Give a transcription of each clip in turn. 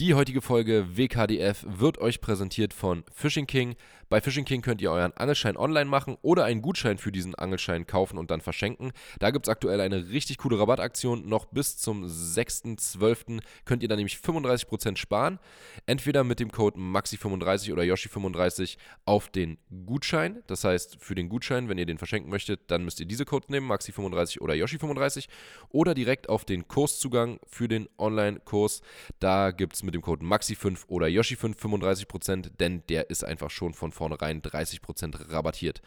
Die heutige Folge WKDF wird euch präsentiert von Fishing King. Bei Fishing King könnt ihr euren Angelschein online machen oder einen Gutschein für diesen Angelschein kaufen und dann verschenken. Da gibt es aktuell eine richtig coole Rabattaktion. Noch bis zum 6.12. könnt ihr da nämlich 35% sparen. Entweder mit dem Code MAXI35 oder Yoshi35 auf den Gutschein. Das heißt, für den Gutschein, wenn ihr den verschenken möchtet, dann müsst ihr diese Codes nehmen, MAXI35 oder Yoshi35. Oder direkt auf den Kurszugang für den Online-Kurs. Da gibt es mit dem Code MAXI5 oder Yoshi5 35%, denn der ist einfach schon von vornherein 30% rabattiert.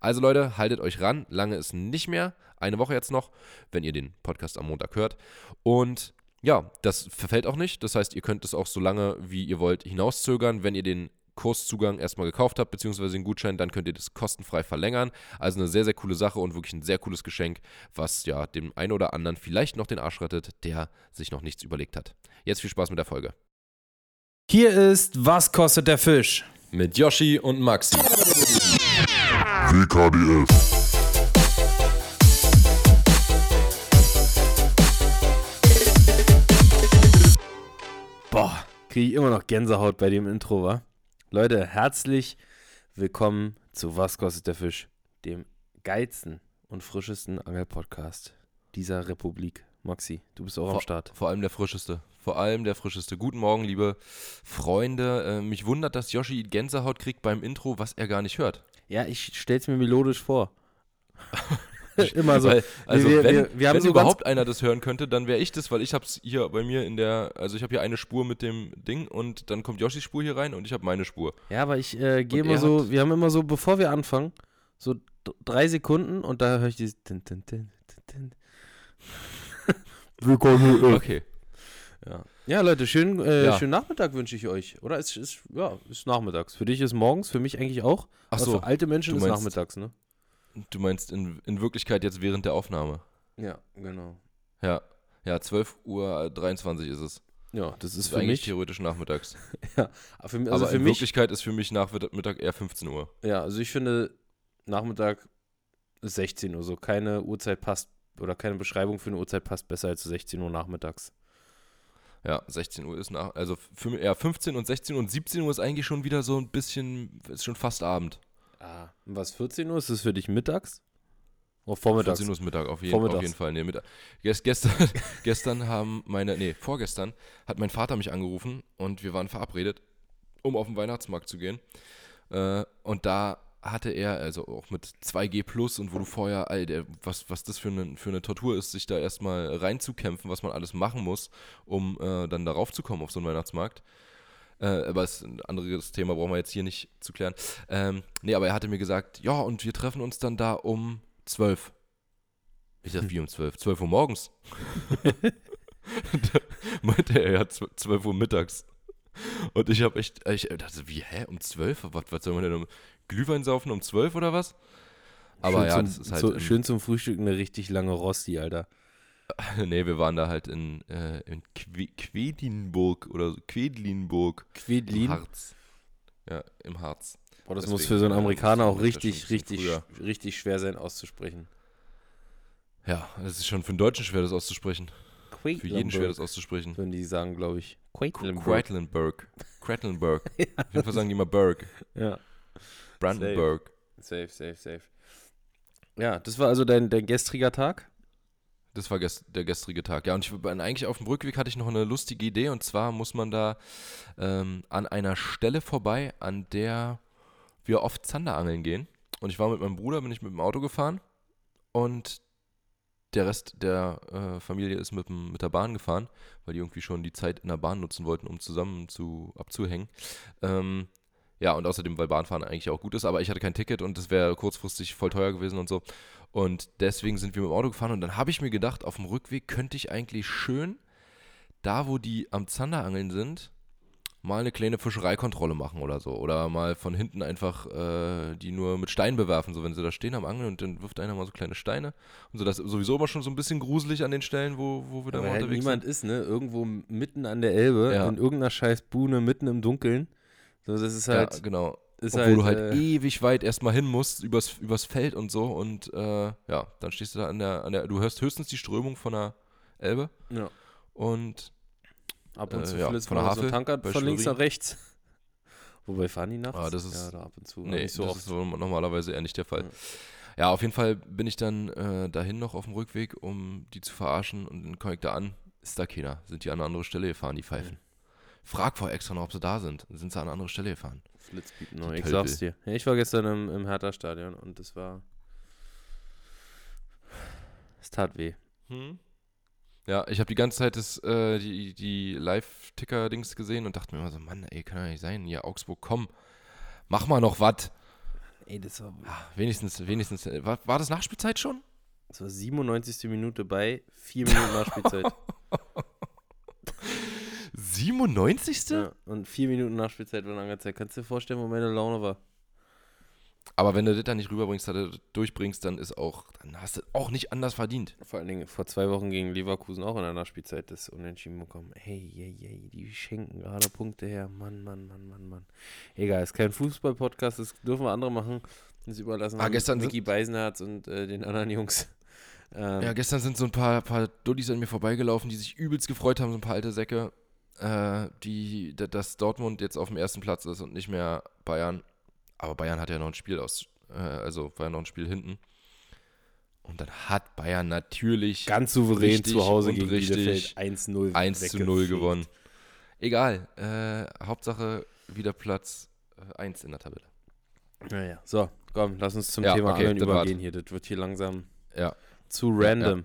Also Leute, haltet euch ran. Lange ist nicht mehr. Eine Woche jetzt noch, wenn ihr den Podcast am Montag hört. Und ja, das verfällt auch nicht. Das heißt, ihr könnt es auch so lange, wie ihr wollt, hinauszögern. Wenn ihr den Kurszugang erstmal gekauft habt, beziehungsweise den Gutschein, dann könnt ihr das kostenfrei verlängern. Also eine sehr, sehr coole Sache und wirklich ein sehr cooles Geschenk, was ja dem einen oder anderen vielleicht noch den Arsch rettet, der sich noch nichts überlegt hat. Jetzt viel Spaß mit der Folge. Hier ist Was kostet der Fisch? Mit Yoshi und Maxi. WKDF. Boah, kriege ich immer noch Gänsehaut bei dem Intro, wa? Leute, herzlich willkommen zu Was kostet der Fisch, dem geilsten und frischesten Angelpodcast dieser Republik. Maxi, du bist auch am Start. Vor allem der frischeste. Vor allem der frischeste. Guten Morgen, liebe Freunde. Äh, mich wundert, dass Yoshi Gänsehaut kriegt beim Intro, was er gar nicht hört. Ja, ich stell's mir melodisch vor. Immer so. Weil, also Wir- wenn, wir- wir wenn so überhaupt einer das hören könnte, dann wäre ich das, weil ich habe es hier bei mir in der, also ich habe hier eine Spur mit dem Ding und dann kommt Yoshis Spur hier rein und ich habe meine Spur. Ja, aber ich äh, gehe immer er so, wir haben immer so, bevor wir anfangen, so drei Sekunden und da höre ich dieses. Tin. Okay. Ja. ja, Leute, schönen, äh, Ja. schönen Nachmittag wünsche ich euch. Oder? Es ist, ja, ist nachmittags. Für dich ist morgens, für mich eigentlich auch. Ach so, für alte Menschen du ist meinst- nachmittags, ne? du meinst in, in Wirklichkeit jetzt während der Aufnahme. Ja, genau. Ja. Ja, 12 Uhr 23 ist es. Ja, das ist ist für eigentlich mich. theoretisch nachmittags. Aber für, also Aber für in mich. Wirklichkeit ist für mich Nachmittag eher 15 Uhr. Ja, also ich finde, Nachmittag ist 16 Uhr. So keine Uhrzeit passt oder keine Beschreibung für eine Uhrzeit passt besser als 16 Uhr nachmittags. Ja, 16 Uhr ist nach, also ja, 15 und 16 und 17 Uhr ist eigentlich schon wieder so ein bisschen, ist schon fast Abend. Ah. Was 14 Uhr ist das für dich mittags? Oh, vormittags. 14 Uhr ist Mittag, auf jeden, Vormittags. auf jeden Fall. Nee, Mittag. Gest, gestern, gestern haben meine, nee, vorgestern hat mein Vater mich angerufen und wir waren verabredet, um auf den Weihnachtsmarkt zu gehen. Äh, und da hatte er, also auch mit 2G Plus und wo du vorher, Alter, was, was das für eine, für eine Tortur ist, sich da erstmal reinzukämpfen, was man alles machen muss, um äh, dann darauf zu kommen auf so einen Weihnachtsmarkt. Äh, aber ist ein anderes Thema, brauchen wir jetzt hier nicht zu klären. Ähm, nee, aber er hatte mir gesagt, ja, und wir treffen uns dann da um 12. Ich dachte, wie um 12? 12 Uhr morgens. meinte er, ja, 12 Uhr mittags. Und ich habe echt, ich dachte, wie, hä, um 12? Was, was soll man denn um Glühwein saufen um 12 oder was? Aber schön ja, zum, das ist halt. im- schön zum Frühstück eine richtig lange Rosti, Alter. nee, wir waren da halt in, äh, in Que Quedlinburg oder so, Quedlinburg. Im Quedlin. Harz. Ja, im Harz. Boah, das Deswegen, muss für so einen äh, Amerikaner auch richtig, richtig, früher. richtig schwer sein auszusprechen. Ja, das ist schon für einen Deutschen schwer, das auszusprechen. Für jeden schwer, das auszusprechen. Würden die sagen, glaube ich. Quedlinburg. Quedlinburg. Auf jeden Fall sagen die immer Berg. Ja, Brandenburg. safe, safe, safe. Ja, das war also dein, dein gestriger Tag? Das war gest der gestrige Tag. Ja, und ich, eigentlich auf dem Rückweg hatte ich noch eine lustige Idee. Und zwar muss man da ähm, an einer Stelle vorbei, an der wir oft Zanderangeln gehen. Und ich war mit meinem Bruder, bin ich mit dem Auto gefahren. Und der Rest der äh, Familie ist mit, mit der Bahn gefahren, weil die irgendwie schon die Zeit in der Bahn nutzen wollten, um zusammen zu, abzuhängen. Ähm, ja, und außerdem, weil Bahnfahren eigentlich auch gut ist, aber ich hatte kein Ticket und das wäre kurzfristig voll teuer gewesen und so. Und deswegen sind wir mit dem Auto gefahren und dann habe ich mir gedacht, auf dem Rückweg könnte ich eigentlich schön, da wo die am Zanderangeln sind, mal eine kleine Fischereikontrolle machen oder so. Oder mal von hinten einfach äh, die nur mit Steinen bewerfen, so wenn sie da stehen am Angeln und dann wirft einer mal so kleine Steine. Und so, das ist sowieso immer schon so ein bisschen gruselig an den Stellen, wo, wo wir da Weil mal halt unterwegs niemand sind. ist, ne? Irgendwo mitten an der Elbe, Ja. in irgendeiner scheiß Buhne, mitten im Dunkeln. So, das ist halt, ja, genau. ist Obwohl halt, du halt äh, ewig weit erstmal hin musst, übers, übers Feld und so. Und äh, ja, dann stehst du da an der, an der, du hörst höchstens die Strömung von der Elbe. ja. Und Ab und Äh, zu ja, flitzt von der mal so Havel Tanker von links nach rechts. Wobei fahren die nachts? Ah, das ist- ja, da ab und zu. Nee, so das oft. ist normalerweise eher nicht der Fall. Ja. Ja, auf jeden Fall bin ich dann äh, dahin noch auf dem Rückweg, um die zu verarschen und dann komme ich da an, ist da keiner. Sind die an eine andere Stelle gefahren, die Pfeifen. Frag vor extra noch, ob sie da sind. Sind sie an eine andere Stelle gefahren. Flitzpiepen noch. Die Ich Tölpel. sag's dir. Ja, ich war gestern im, im Hertha-Stadion und es war. Es tat weh. Ja, ich habe die ganze Zeit das, äh, die, die Live-Ticker-Dings gesehen und dachte mir immer so, Mann, ey, kann ja nicht sein. Hier, Augsburg, komm, mach mal noch was. Ey, das war, Wenigstens, wenigstens, äh, war, war das Nachspielzeit schon? das war 97. Minute bei 4 Minuten Nachspielzeit. 97. ja, und 4 Minuten Nachspielzeit waren angezeigt. Kannst du dir vorstellen, wo meine Laune war? Aber wenn du das dann nicht rüberbringst, durchbringst, dann ist auch, dann hast du auch nicht anders verdient. Vor allen Dingen vor zwei Wochen gegen Leverkusen auch in der Nachspielzeit das Unentschieden bekommen. Hey, hey, hey, die schenken gerade Punkte her. Mann, Mann, Mann, Mann, Mann. Egal, ist kein Fußball-Podcast, das dürfen wir andere machen. Das überlassen Ah, wir gestern Micky Beisenherz und äh, den anderen Jungs. Ähm, Ja, gestern sind so ein paar, paar Dullis an mir vorbeigelaufen, die sich übelst gefreut haben, so ein paar alte Säcke, äh, die, da- dass Dortmund jetzt auf dem ersten Platz ist und nicht mehr Bayern. Aber Bayern hat ja noch ein Spiel aus, äh, also war ja noch ein Spiel hinten. Und dann hat Bayern natürlich ganz souverän zu Hause gegen richtig Bielefeld 1-0 1 zu 0 weggefegt. gewonnen. Egal, äh, Hauptsache wieder Platz 1 in der Tabelle. Naja, so, komm, lass uns zum Ja, Thema okay, übergehen hier. Das wird hier langsam Ja. zu Ja, random.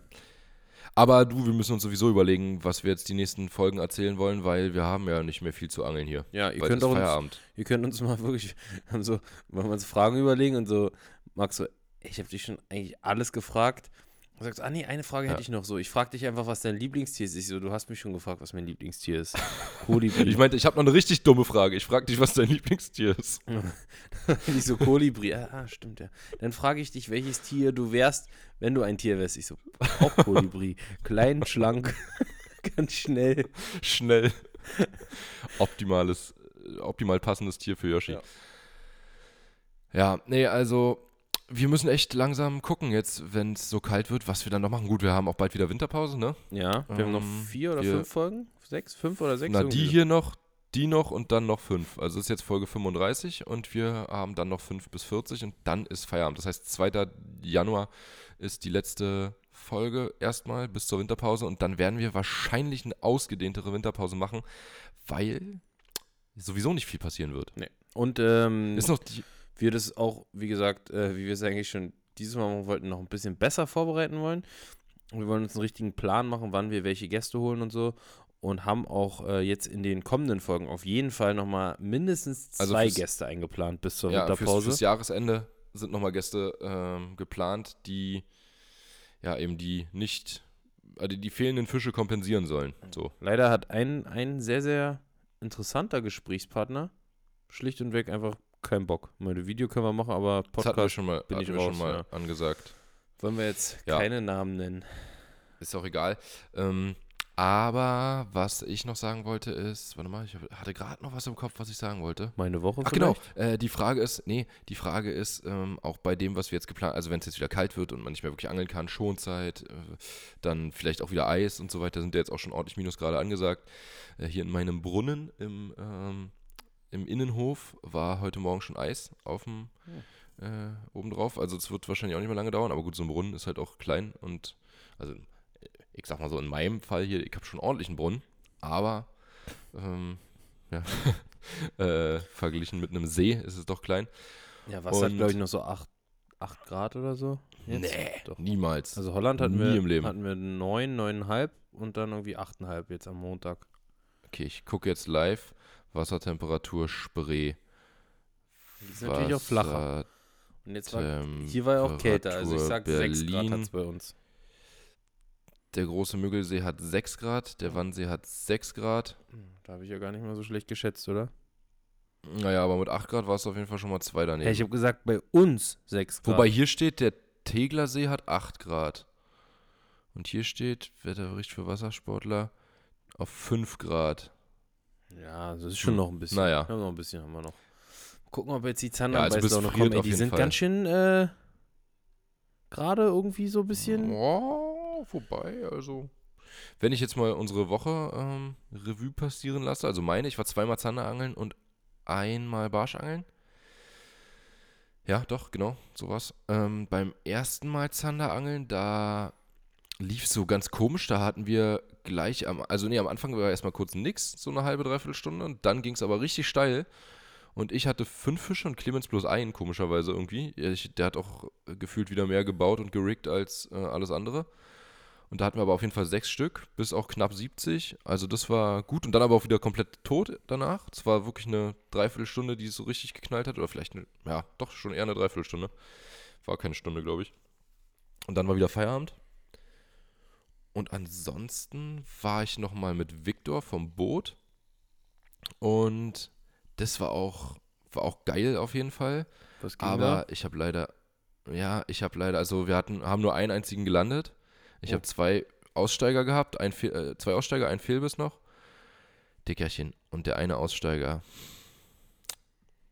Aber du, wir müssen uns sowieso überlegen, was wir jetzt die nächsten Folgen erzählen wollen, weil wir haben ja nicht mehr viel zu angeln hier. Ja, ihr könnt, auch uns, Feierabend. ihr könnt uns mal wirklich so, wir uns Fragen überlegen und so, Max so, ich habe dich schon eigentlich alles gefragt. Du sagst, ah nee, eine Frage Ja. hätte ich noch so. Ich frage dich einfach, was dein Lieblingstier ist. Ich so, du hast mich schon gefragt, was mein Lieblingstier ist. Kolibri. Ich meinte, ich habe noch eine richtig dumme Frage. Ich frage dich, was dein Lieblingstier ist. ich so, Kolibri. Ah, ah, stimmt ja. Dann frage ich dich, welches Tier du wärst, wenn du ein Tier wärst. Ich so, auch Kolibri. Klein, schlank, ganz schnell. Schnell. Optimales, äh, optimal passendes Tier für Yoshi. Ja. Ja, nee, also wir müssen echt langsam gucken jetzt, wenn es so kalt wird, was wir dann noch machen. Gut, wir haben auch bald wieder Winterpause, ne? Ja, wir haben noch Ähm, vier oder fünf Folgen? Sechs? Fünf oder sechs? Na, Irgendwie die hier noch, die noch und dann noch fünf. Also ist jetzt Folge 35 und wir haben dann noch fünf bis 40 und dann ist Feierabend. Das heißt, 2. Januar ist die letzte Folge erstmal bis zur Winterpause und dann werden wir wahrscheinlich eine ausgedehntere Winterpause machen, weil sowieso nicht viel passieren wird. Und ähm, Ist noch die, wir das auch, wie gesagt, äh, wie wir es eigentlich schon dieses Mal machen wollten, noch ein bisschen besser vorbereiten wollen. Wir wollen uns einen richtigen Plan machen, wann wir welche Gäste holen und so. Und haben auch äh, jetzt in den kommenden Folgen auf jeden Fall nochmal mindestens Also zwei fürs- Gäste eingeplant bis zur ja, fürs, Winterpause. fürs Jahresende sind nochmal Gäste ähm, geplant, die ja eben die nicht, also die fehlenden Fische kompensieren sollen. So. Leider hat ein, ein sehr, sehr interessanter Gesprächspartner schlicht und weg einfach keinen Bock. Meine Video können wir machen, aber Das Podcast schon mal, bin ich raus, schon mal ja. angesagt. wollen wir jetzt Ja. keine Namen nennen. Ist auch egal. Ähm, aber was ich noch sagen wollte ist, warte mal, ich hatte gerade noch was im Kopf, was ich sagen wollte. Meine Woche Ach genau, vielleicht? äh, die Frage ist, nee, die Frage ist ähm, auch bei dem, was wir jetzt geplant, also wenn es jetzt wieder kalt wird und man nicht mehr wirklich angeln kann, Schonzeit, äh, dann vielleicht auch wieder Eis und so weiter, sind ja jetzt auch schon ordentlich Minusgrade angesagt. Äh, hier in meinem Brunnen im, ähm, im Innenhof war heute Morgen schon Eis auf dem äh, obendrauf. Also es wird wahrscheinlich auch nicht mehr lange dauern, aber gut, so ein Brunnen ist halt auch klein und also ich sag mal so, in meinem Fall hier, ich habe schon ordentlich einen Brunnen, aber ähm, ja, äh, verglichen mit einem See ist es doch klein. Ja, was hat, Und- glaube ich, noch so 8, 8 Grad oder so? Jetzt? Nee, Doch. niemals. Also Holland hatten Nie wir, im Leben. hatten wir 9, 9,5 und dann irgendwie 8,5 jetzt am Montag. Okay, ich gucke jetzt live. Wassertemperatur Spree. Die ist natürlich auch flacher. Und jetzt war, hier war ja auch kälter, also ich sag 6 Grad Berlin. hat es bei uns. Der große Müggelsee hat 6 Grad, der Wannsee hat 6 Grad. Hm, Da habe ich ja gar nicht mal so schlecht geschätzt, oder? Naja, aber mit 8 Grad war es auf jeden Fall schon mal 2 daneben. Ja, ich habe gesagt, bei uns 6 Grad. Wobei hier steht, der Teglersee hat 8 Grad. Und hier steht, Wetterbericht für Wassersportler, auf 5 Grad. Ja, das ist schon Hm, noch ein bisschen. naja. Wir haben noch ein bisschen haben wir noch. Gucken, ob jetzt die Ja, also noch kommen. Ey, die sind Fall. ganz schön äh, gerade irgendwie so ein bisschen. Oh, vorbei, also. wenn ich jetzt mal unsere Woche ähm, Revue passieren lasse, also meine, ich war zweimal Zanderangeln und einmal Barschangeln. Ja, doch, genau, sowas. Ähm, beim ersten Mal Zanderangeln, da lief so ganz komisch. Da hatten wir gleich am, also nee, am Anfang war erstmal kurz nix, so eine halbe, dreiviertel Stunde. Und dann ging es aber richtig steil. Und ich hatte fünf Fische und Clemens bloß einen, komischerweise irgendwie. Ich, der hat auch gefühlt wieder mehr gebaut und gerickt als äh, alles andere. Und da hatten wir aber auf jeden Fall sechs Stück, bis auch knapp 70. Also das war gut. Und dann aber auch wieder komplett tot danach. Es war wirklich eine Dreiviertelstunde, die es so richtig geknallt hat. Oder vielleicht, eine, ja, doch schon eher eine Dreiviertelstunde. War keine Stunde, glaube ich. Und dann war wieder Feierabend. Und ansonsten war ich nochmal mit Viktor vom Boot. Und das war auch, war auch geil auf jeden Fall. Aber da? ich habe leider, ja, ich habe leider, also wir hatten, haben nur einen einzigen gelandet. Ich Oh. habe zwei Aussteiger gehabt, ein äh, zwei Aussteiger, ein Fehlbiss noch. Dickerchen. Und der eine Aussteiger,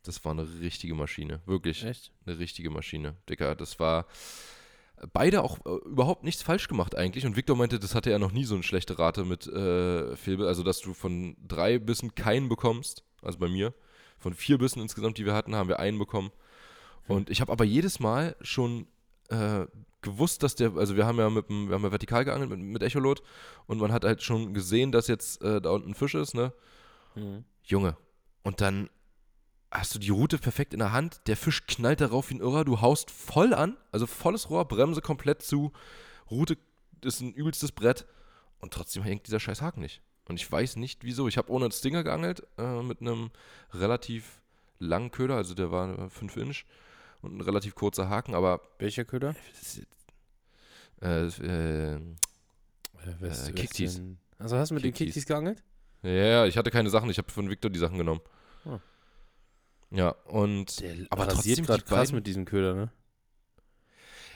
das war eine richtige Maschine. Wirklich Echt? eine richtige Maschine. Dicker, das war beide auch äh, überhaupt nichts falsch gemacht eigentlich. Und Victor meinte, das hatte er noch nie so eine schlechte Rate mit äh, Fehlbiss. Also, dass du von drei Bissen keinen bekommst. Also bei mir. Von vier Bissen insgesamt, die wir hatten, haben wir einen bekommen. Und ich habe aber jedes Mal schon äh, gewusst, dass der, also wir haben ja mit dem, wir haben ja vertikal geangelt mit, mit Echolot und man hat halt schon gesehen, dass jetzt äh, da unten ein Fisch ist, ne? Mhm. Junge. Und dann hast du die Route perfekt in der Hand, der Fisch knallt darauf wie ein Irrer, du haust voll an, also volles Rohr, Bremse komplett zu, Route ist ein übelstes Brett und trotzdem hängt dieser scheiß Haken nicht. Und ich weiß nicht wieso. Ich habe ohne einen Stinger geangelt, äh, mit einem relativ langen Köder, also der war 5 Inch und ein relativ kurzer Haken, aber Welcher Köder? äh, äh, West- Äh, Kicktees. Also hast du mit den Kicktees. Kicktees geangelt? ja, ja, ich hatte keine Sachen, ich habe von Victor die Sachen genommen. Ja, und aber rasiert trotzdem grad die krass mit diesem Köder, ne?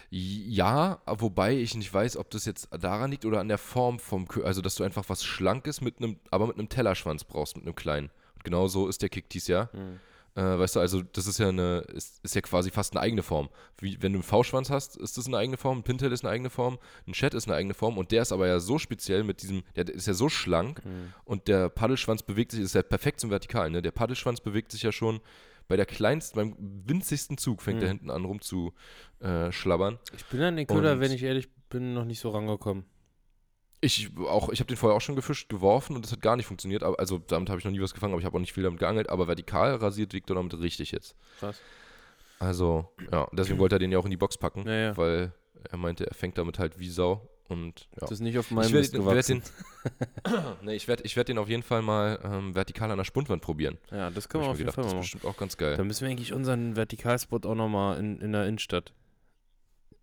Ja, wobei ich nicht weiß, ob das jetzt daran liegt oder an der Form vom Kö also dass du einfach was Schlankes mit einem, aber mit einem Tellerschwanz brauchst, mit einem kleinen. Und genau so ist der Kicktease ja. Mhm. Äh, weißt du, also das ist ja eine, ist, ist ja quasi fast eine eigene Form. Wie, wenn du einen V-Schwanz hast, ist das eine eigene Form, ein Pintail ist eine eigene Form, ein Chat ist eine eigene Form und der ist aber ja so speziell mit diesem, der ist ja so schlank Mhm. und der Paddelschwanz bewegt sich, ist ja perfekt zum Vertikalen, ne? Der Paddelschwanz bewegt sich ja schon bei der kleinsten, beim winzigsten Zug fängt Mhm. er hinten an rum zu äh, schlabbern. Ich bin an den Köder, wenn ich ehrlich bin, noch nicht so rangekommen. Ich auch, ich habe den vorher auch schon gefischt, geworfen und das hat gar nicht funktioniert. Aber, also damit habe ich noch nie was gefangen, aber ich habe auch nicht viel damit geangelt. Aber vertikal rasiert Victor damit richtig jetzt. Krass. Also, ja, deswegen wollte er den ja auch in die Box packen, Ja, ja. weil er meinte, er fängt damit halt wie Sau. Und ja. Das ist nicht auf meinem Ich werde werd gewachsen. den, nee, ich werd, ich werd den auf jeden Fall mal ähm, vertikal an der Spundwand probieren. Ja, das können wir auf jeden gedacht, Fall das mal ist machen. bestimmt auch ganz geil. Dann müssen wir eigentlich unseren Vertikalspot auch nochmal in, in der Innenstadt.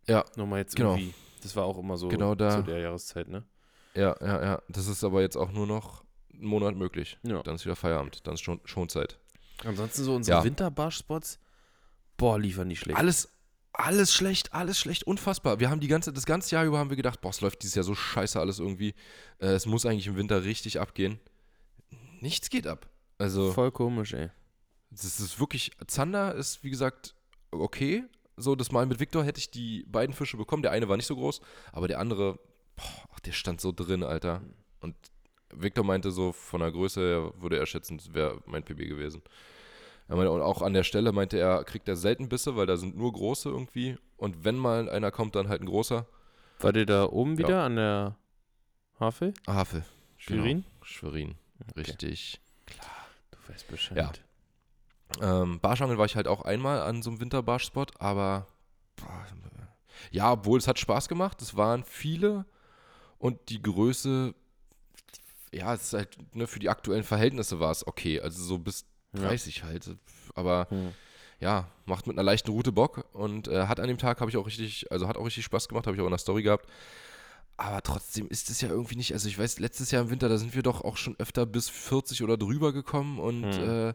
Ja, Nochmal jetzt genau. irgendwie. Das war auch immer so Genau da. zu der Jahreszeit, ne? Ja, ja, ja. Das ist aber jetzt auch nur noch einen Monat möglich. Ja. Dann ist wieder Feierabend, dann ist schon Schonzeit. Ansonsten so unsere Ja. Winterbarsch-Spots, boah, liefern die schlecht. Alles, alles schlecht, alles schlecht, unfassbar. Wir haben die ganze, das ganze Jahr über haben wir gedacht, boah, es läuft dieses Jahr so scheiße alles irgendwie. Äh, es muss eigentlich im Winter richtig abgehen. Nichts geht ab. Also, Voll komisch, ey. das ist wirklich, Zander ist, wie gesagt, okay. So, das Mal mit Viktor hätte ich die beiden Fische bekommen. Der eine war nicht so groß, aber der andere, boah, ach, der stand so drin, Alter. Und Viktor meinte so, von der Größe her würde er schätzen, das wäre mein PB gewesen. Er meinte, und auch an der Stelle meinte er, kriegt er selten Bisse, weil da sind nur große irgendwie. Und wenn mal einer kommt, dann halt ein großer. War der da oben Ja. wieder an der Havel? Havel. Schwerin? Genau, Schwerin. Richtig. Du weißt Bescheid. Ja. Ähm, Barschangeln war ich halt auch einmal an so einem Winterbarschspot, aber boah, ja, obwohl es hat Spaß gemacht, es waren viele und die Größe, ja, es ist halt, ne, für die aktuellen Verhältnisse war es okay, also so bis Ja. 30 halt, aber Hm. ja, macht mit einer leichten Route Bock und äh, hat an dem Tag habe ich auch richtig, also hat auch richtig Spaß gemacht, habe ich auch in der Story gehabt. Aber trotzdem ist es ja irgendwie nicht, also ich weiß, letztes Jahr im Winter, da sind wir doch auch schon öfter bis 40 oder drüber gekommen und Hm. äh,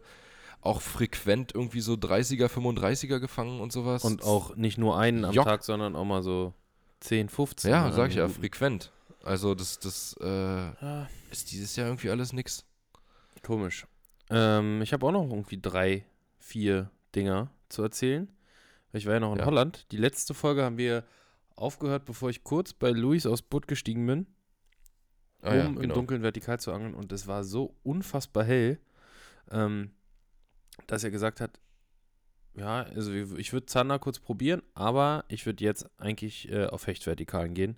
auch frequent irgendwie so 30er, 35er gefangen und sowas. Und auch nicht nur einen am Jock. Tag, sondern auch mal so 10, 15. Ja, sag ich ja, frequent. Also das, das äh, Ah, ist dieses Jahr irgendwie alles nix. komisch. Ähm, ich habe auch noch irgendwie drei, vier Dinger zu erzählen. Ich war ja noch in Ja. Holland. Die letzte Folge haben wir aufgehört, bevor ich kurz bei Luis aufs Boot gestiegen bin. Ah ja, um im genau. Dunkeln vertikal zu angeln. Und es war so unfassbar hell, ähm, dass er gesagt hat, ja, also ich würde Zander kurz probieren, aber ich würde jetzt eigentlich äh, auf Hechtvertikalen gehen,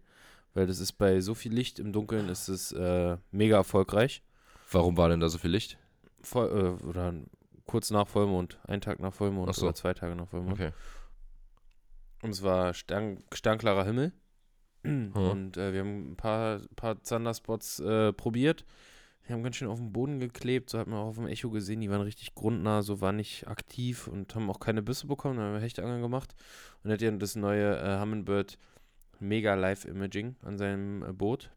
weil das ist bei so viel Licht im Dunkeln ist es äh, mega erfolgreich. Warum war denn da so viel Licht? Voll, äh, oder kurz nach Vollmond, einen Tag nach Vollmond so. oder zwei Tage nach Vollmond. Okay. Und es war stern, sternklarer Himmel. Hm. Und äh, wir haben ein paar, paar Zanderspots äh, probiert. Die haben ganz schön auf den Boden geklebt. So hat man auch auf dem Echo gesehen. Die waren richtig grundnah, so waren nicht aktiv und haben auch keine Bisse bekommen. Dann haben wir Hechtangeln gemacht. Und er hat ja das neue äh, Humminbird Mega Live Imaging an seinem äh, Boot.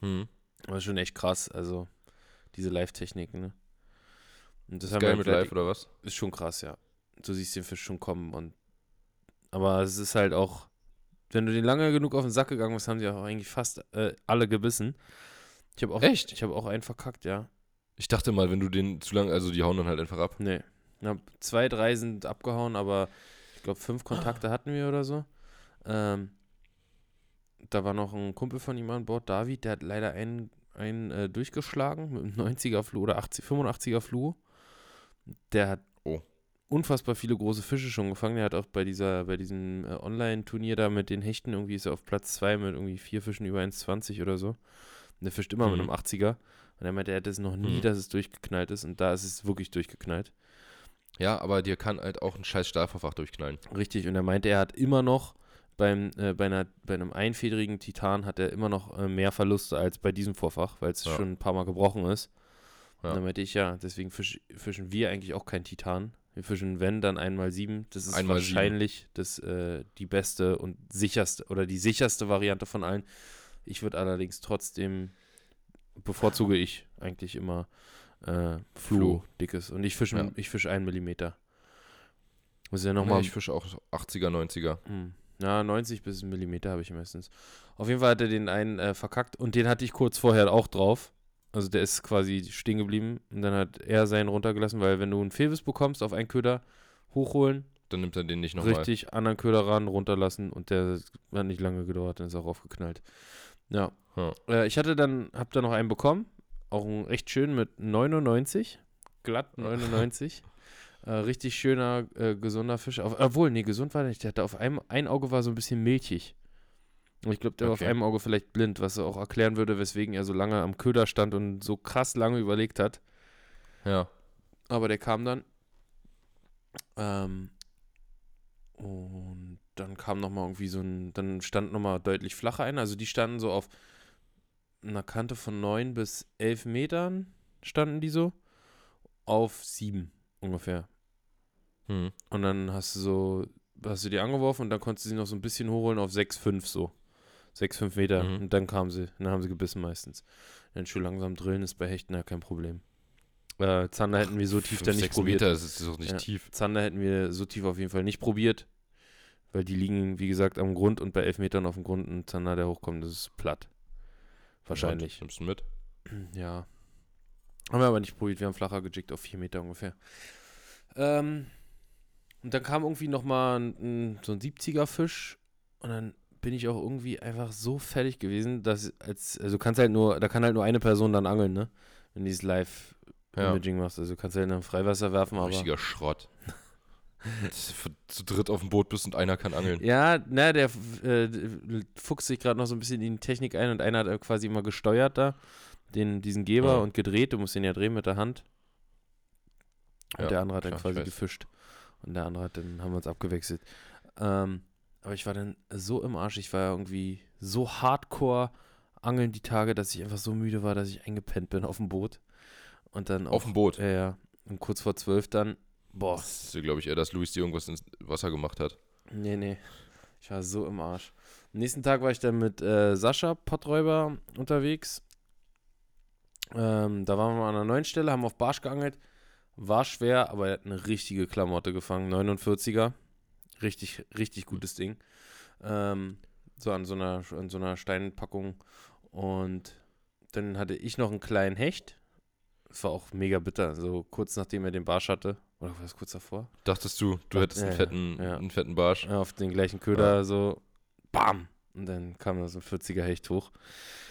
Hm. Das ist schon echt krass. Also diese Live-Techniken, ne? Und das Ist haben geil wir mit halt live oder was? ist schon krass, ja. Du siehst den Fisch schon kommen und aber es ist halt auch, wenn du den lange genug auf den Sack gegangen bist, haben die auch eigentlich fast äh, alle gebissen. Ich habe auch Echt? Ich habe auch einen verkackt, ja. Ich dachte mal, wenn du den zu lange, also die hauen dann halt einfach ab. Nee. Na, zwei, drei sind abgehauen, aber ich glaube fünf Kontakte hatten wir oder so. Ähm, da war noch ein Kumpel von ihm an Bord, David, der hat leider einen, einen äh, durchgeschlagen mit einem 90er Fluh oder 80, 85er Fluh. Der hat Oh. unfassbar viele große Fische schon gefangen. Der hat auch bei dieser, bei diesem äh, Online-Turnier da mit den Hechten irgendwie ist er auf Platz 2 mit irgendwie vier Fischen über 1,20 oder so. Und der fischt immer mit Mhm. einem 80er. Und er meinte, er hätte es noch nie, Mhm. dass es durchgeknallt ist. Und da ist es wirklich durchgeknallt. Ja, aber dir kann halt auch ein scheiß Stahlverfach durchknallen. Richtig, und er meinte, er hat immer noch beim, äh, bei, einer, bei einem einfedrigen Titan hat er immer noch äh, mehr Verluste als bei diesem Vorfach, weil es Ja. schon ein paar Mal gebrochen ist. Ja. Und dann meinte ich, ja, deswegen fisch, fischen wir eigentlich auch kein Titan. Wir fischen, wenn, dann einmal sieben. Das ist Einmal sieben. wahrscheinlich das, äh, die beste und sicherste oder die sicherste Variante von allen. Ich würde allerdings trotzdem, bevorzuge ich eigentlich immer äh, Fluo, dickes. Und ich fische Ja. ich fisch einen Millimeter. Muss ja Nee, nochmal ich fische auch so 80er, 90er. hm. Ja, 90 bis Millimeter habe ich meistens. Auf jeden Fall hat er den einen äh, verkackt und den hatte ich kurz vorher auch drauf. Also der ist quasi stehen geblieben und dann hat er seinen runtergelassen, weil wenn du einen Fehlbiss bekommst auf einen Köder, hochholen, Dann nimmt er den nicht nochmal. richtig anderen Köder ran, runterlassen und der hat nicht lange gedauert, dann ist er auch aufgeknallt. Ja. Ja. Äh, ich hatte dann, hab dann noch einen bekommen, auch einen recht schön mit 99, glatt 99. Äh, richtig schöner, äh, gesunder Fisch. Auf, obwohl, nee, gesund war der nicht. Der hatte auf einem, ein Auge war so ein bisschen milchig. Und ich glaube, der war auf Okay. einem Auge vielleicht blind, was auch erklären würde, weswegen er so lange am Köder stand und so krass lange überlegt hat. Ja. Aber der kam dann. Ähm, und dann kam nochmal irgendwie so ein, dann stand nochmal deutlich flacher ein. Also die standen so auf einer Kante von 9 bis 11 Metern, standen die so. Auf 7 ungefähr. Hm. Und dann hast du so, hast du die angeworfen und dann konntest du sie noch so ein bisschen hochholen auf 6, 5 so. 6, 5 Meter. Mhm. Und dann kamen sie, dann haben sie gebissen meistens. Dann schön langsam drillen ist bei Hechten ja kein Problem. Äh, Zander hätten wir so tief Fünf, dann nicht probiert. Meter, das ist doch nicht Ja. tief. Zander hätten wir so tief auf jeden Fall nicht probiert. Weil die liegen, wie gesagt, am Grund und bei 11 Metern auf dem Grund ein Zander, der hochkommt, das ist platt. Wahrscheinlich. Und, nimmst du mit? Ja. Haben wir aber nicht probiert, wir haben flacher gejickt auf 4 Meter ungefähr. Ähm, und dann kam irgendwie nochmal ein, so ein 70er Fisch und dann bin ich auch irgendwie einfach so fertig gewesen, dass als, also du kannst halt nur, da kann halt nur eine Person dann angeln, ne? Wenn du dieses Live-Imaging machst. Also du kannst halt in Freiwasser werfen, aber. Richtiger Schrott. Du zu dritt auf dem Boot bist und einer kann angeln. Ja, na, der äh, fuchst sich gerade noch so ein bisschen in die Technik ein und einer hat äh, quasi immer gesteuert da, den, diesen Geber Ja. und gedreht. Du musst den ja drehen mit der Hand. Und Ja, der andere hat dann quasi gefischt. Und der andere hat dann, haben wir uns abgewechselt. Ähm, aber ich war dann so im Arsch, ich war ja irgendwie so hardcore angeln die Tage, dass ich einfach so müde war, dass ich eingepennt bin auf dem Boot. Und dann Auf dem Boot. Ja, ja. Und kurz vor zwölf dann, boah, Das ist, glaube ich, eher, dass Luis dir irgendwas ins Wasser gemacht hat. Nee, nee. Ich war so im Arsch. Am nächsten Tag war ich dann mit äh, Sascha Potträuber unterwegs. Ähm, da waren wir an einer neuen Stelle, haben auf Barsch geangelt. War schwer, aber er hat eine richtige Klamotte gefangen. 49er. Richtig, richtig gutes Ding. Ähm, so an so einer, an so einer Steinpackung. Und dann hatte ich noch einen kleinen Hecht. Das war auch mega bitter. So kurz nachdem er den Barsch hatte. Oder war das kurz davor? Dachtest du, du Ja, hättest einen ja, fetten, ja. einen fetten Barsch? Ja, auf den gleichen Köder so, bam. Und dann kam da so ein 40er Hecht hoch.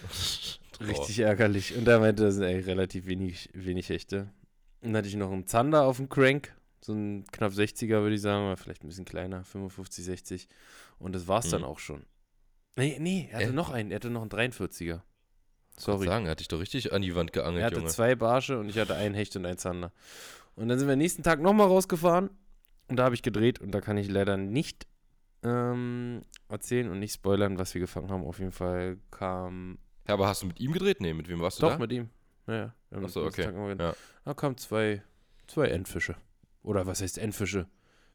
Richtig ärgerlich. Und er meinte, das sind eigentlich relativ wenig, wenig Hechte. Dann hatte ich noch einen Zander auf dem Crank. So ein knapp 60er, würde ich sagen, oder vielleicht ein bisschen kleiner, 55, 60. Und das war's dann Mhm. auch schon. Nee, nee, er hatte Äh? noch einen, er hatte noch einen 43er. Sorry. Sorry. sagen, er hat dich doch richtig an die Wand geangelt, Er hatte Junge. zwei Barsche und ich hatte einen Hecht und einen Zander. Und dann sind wir nächsten Tag nochmal rausgefahren und da habe ich gedreht und da kann ich leider nicht ähm, erzählen und nicht spoilern, was wir gefangen haben. Auf jeden Fall kam. Ja, aber hast du mit ihm gedreht? Nee, mit wem warst du Doch, da? mit ihm. Ja, ja. wir haben Ach so, nächsten okay. Ja. Da kamen zwei, zwei Endfische. Oder was heißt Endfische?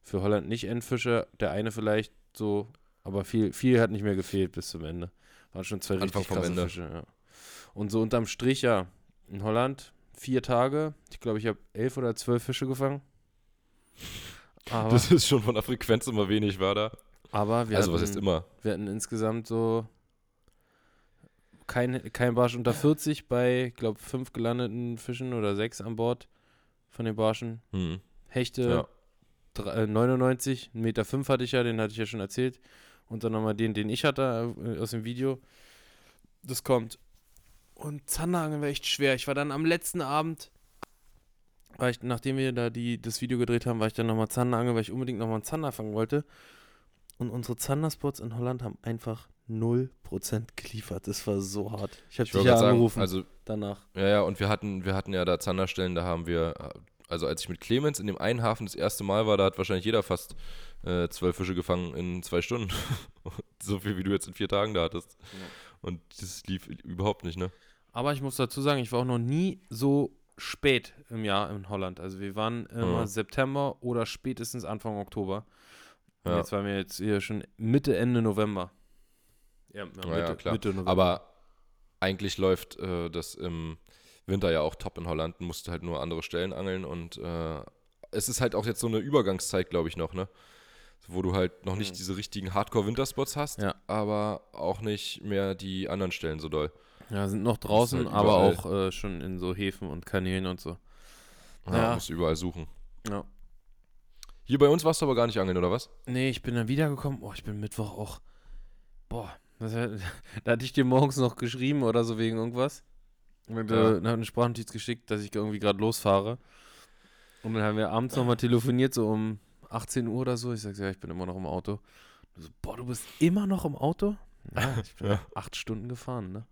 Für Holland nicht Endfische. Der eine vielleicht so, aber viel, viel hat nicht mehr gefehlt bis zum Ende. Waren schon zwei Anfang richtig krasse Ende. Fische. Ja. Und so unterm Strich, ja, in Holland vier Tage. Ich glaube, ich habe elf oder zwölf Fische gefangen. Aber, Das ist schon von der Frequenz immer wenig, war da? aber wir, also, hatten, was heißt immer? wir hatten insgesamt so kein, kein Barsch unter 40 bei, glaube fünf gelandeten Fischen oder sechs an Bord von den Barschen. Hm. Hechte Ja. äh, 99, 1,5 Meter fünf hatte ich ja, den hatte ich ja schon erzählt. Und dann nochmal den, den ich hatte äh, aus dem Video. Das kommt. Und Zanderangeln war echt schwer. Ich war dann am letzten Abend, war ich, nachdem wir da die, das Video gedreht haben, war ich dann nochmal Zanderangeln, weil ich unbedingt nochmal einen Zander fangen wollte. Und unsere Zanderspots in Holland haben einfach 0% geliefert. Das war so hart. Ich habe Ich dich ja gerade sagen, angerufen also danach. Ja, ja, und wir hatten, wir hatten ja da Zanderstellen, da haben wir, also als ich mit Clemens in dem einen Hafen das erste Mal war, da hat wahrscheinlich jeder fast äh, zwölf Fische gefangen in zwei Stunden. so viel, wie du jetzt in vier Tagen da hattest. Und das lief überhaupt nicht, ne? Aber ich muss dazu sagen, ich war auch noch nie so spät im Jahr in Holland. Also wir waren immer Ja. September oder spätestens Anfang Oktober. Ja. jetzt waren wir jetzt hier schon Mitte, Ende November. Ja, Mitte, Ja, klar. Mitte November. Aber eigentlich läuft äh, das im Winter ja auch top in Holland. Du musst halt nur andere Stellen angeln und äh, es ist halt auch jetzt so eine Übergangszeit, glaube ich, noch, ne? Wo du halt noch nicht Mhm. diese richtigen Hardcore-Winterspots hast, Ja. aber auch nicht mehr die anderen Stellen so doll. ja, sind noch draußen, halt aber auch äh, schon in so Häfen und Kanälen und so. Ja, Ja. musst du überall suchen. Ja. Hier bei uns warst du aber gar nicht angeln, oder was? Nee, ich bin dann wiedergekommen. Oh, ich bin Mittwoch auch. Boah, das, da hatte ich dir morgens noch geschrieben oder so wegen irgendwas. Und Ja. äh, hat eine Sprachnotiz geschickt, dass ich irgendwie gerade losfahre. Und dann haben wir abends nochmal telefoniert, so um 18 Uhr oder so. Ich sag, ja, ich bin immer noch im Auto. Du so, boah, du bist immer noch im Auto? Ja, ich bin Ja. acht Stunden gefahren, ne?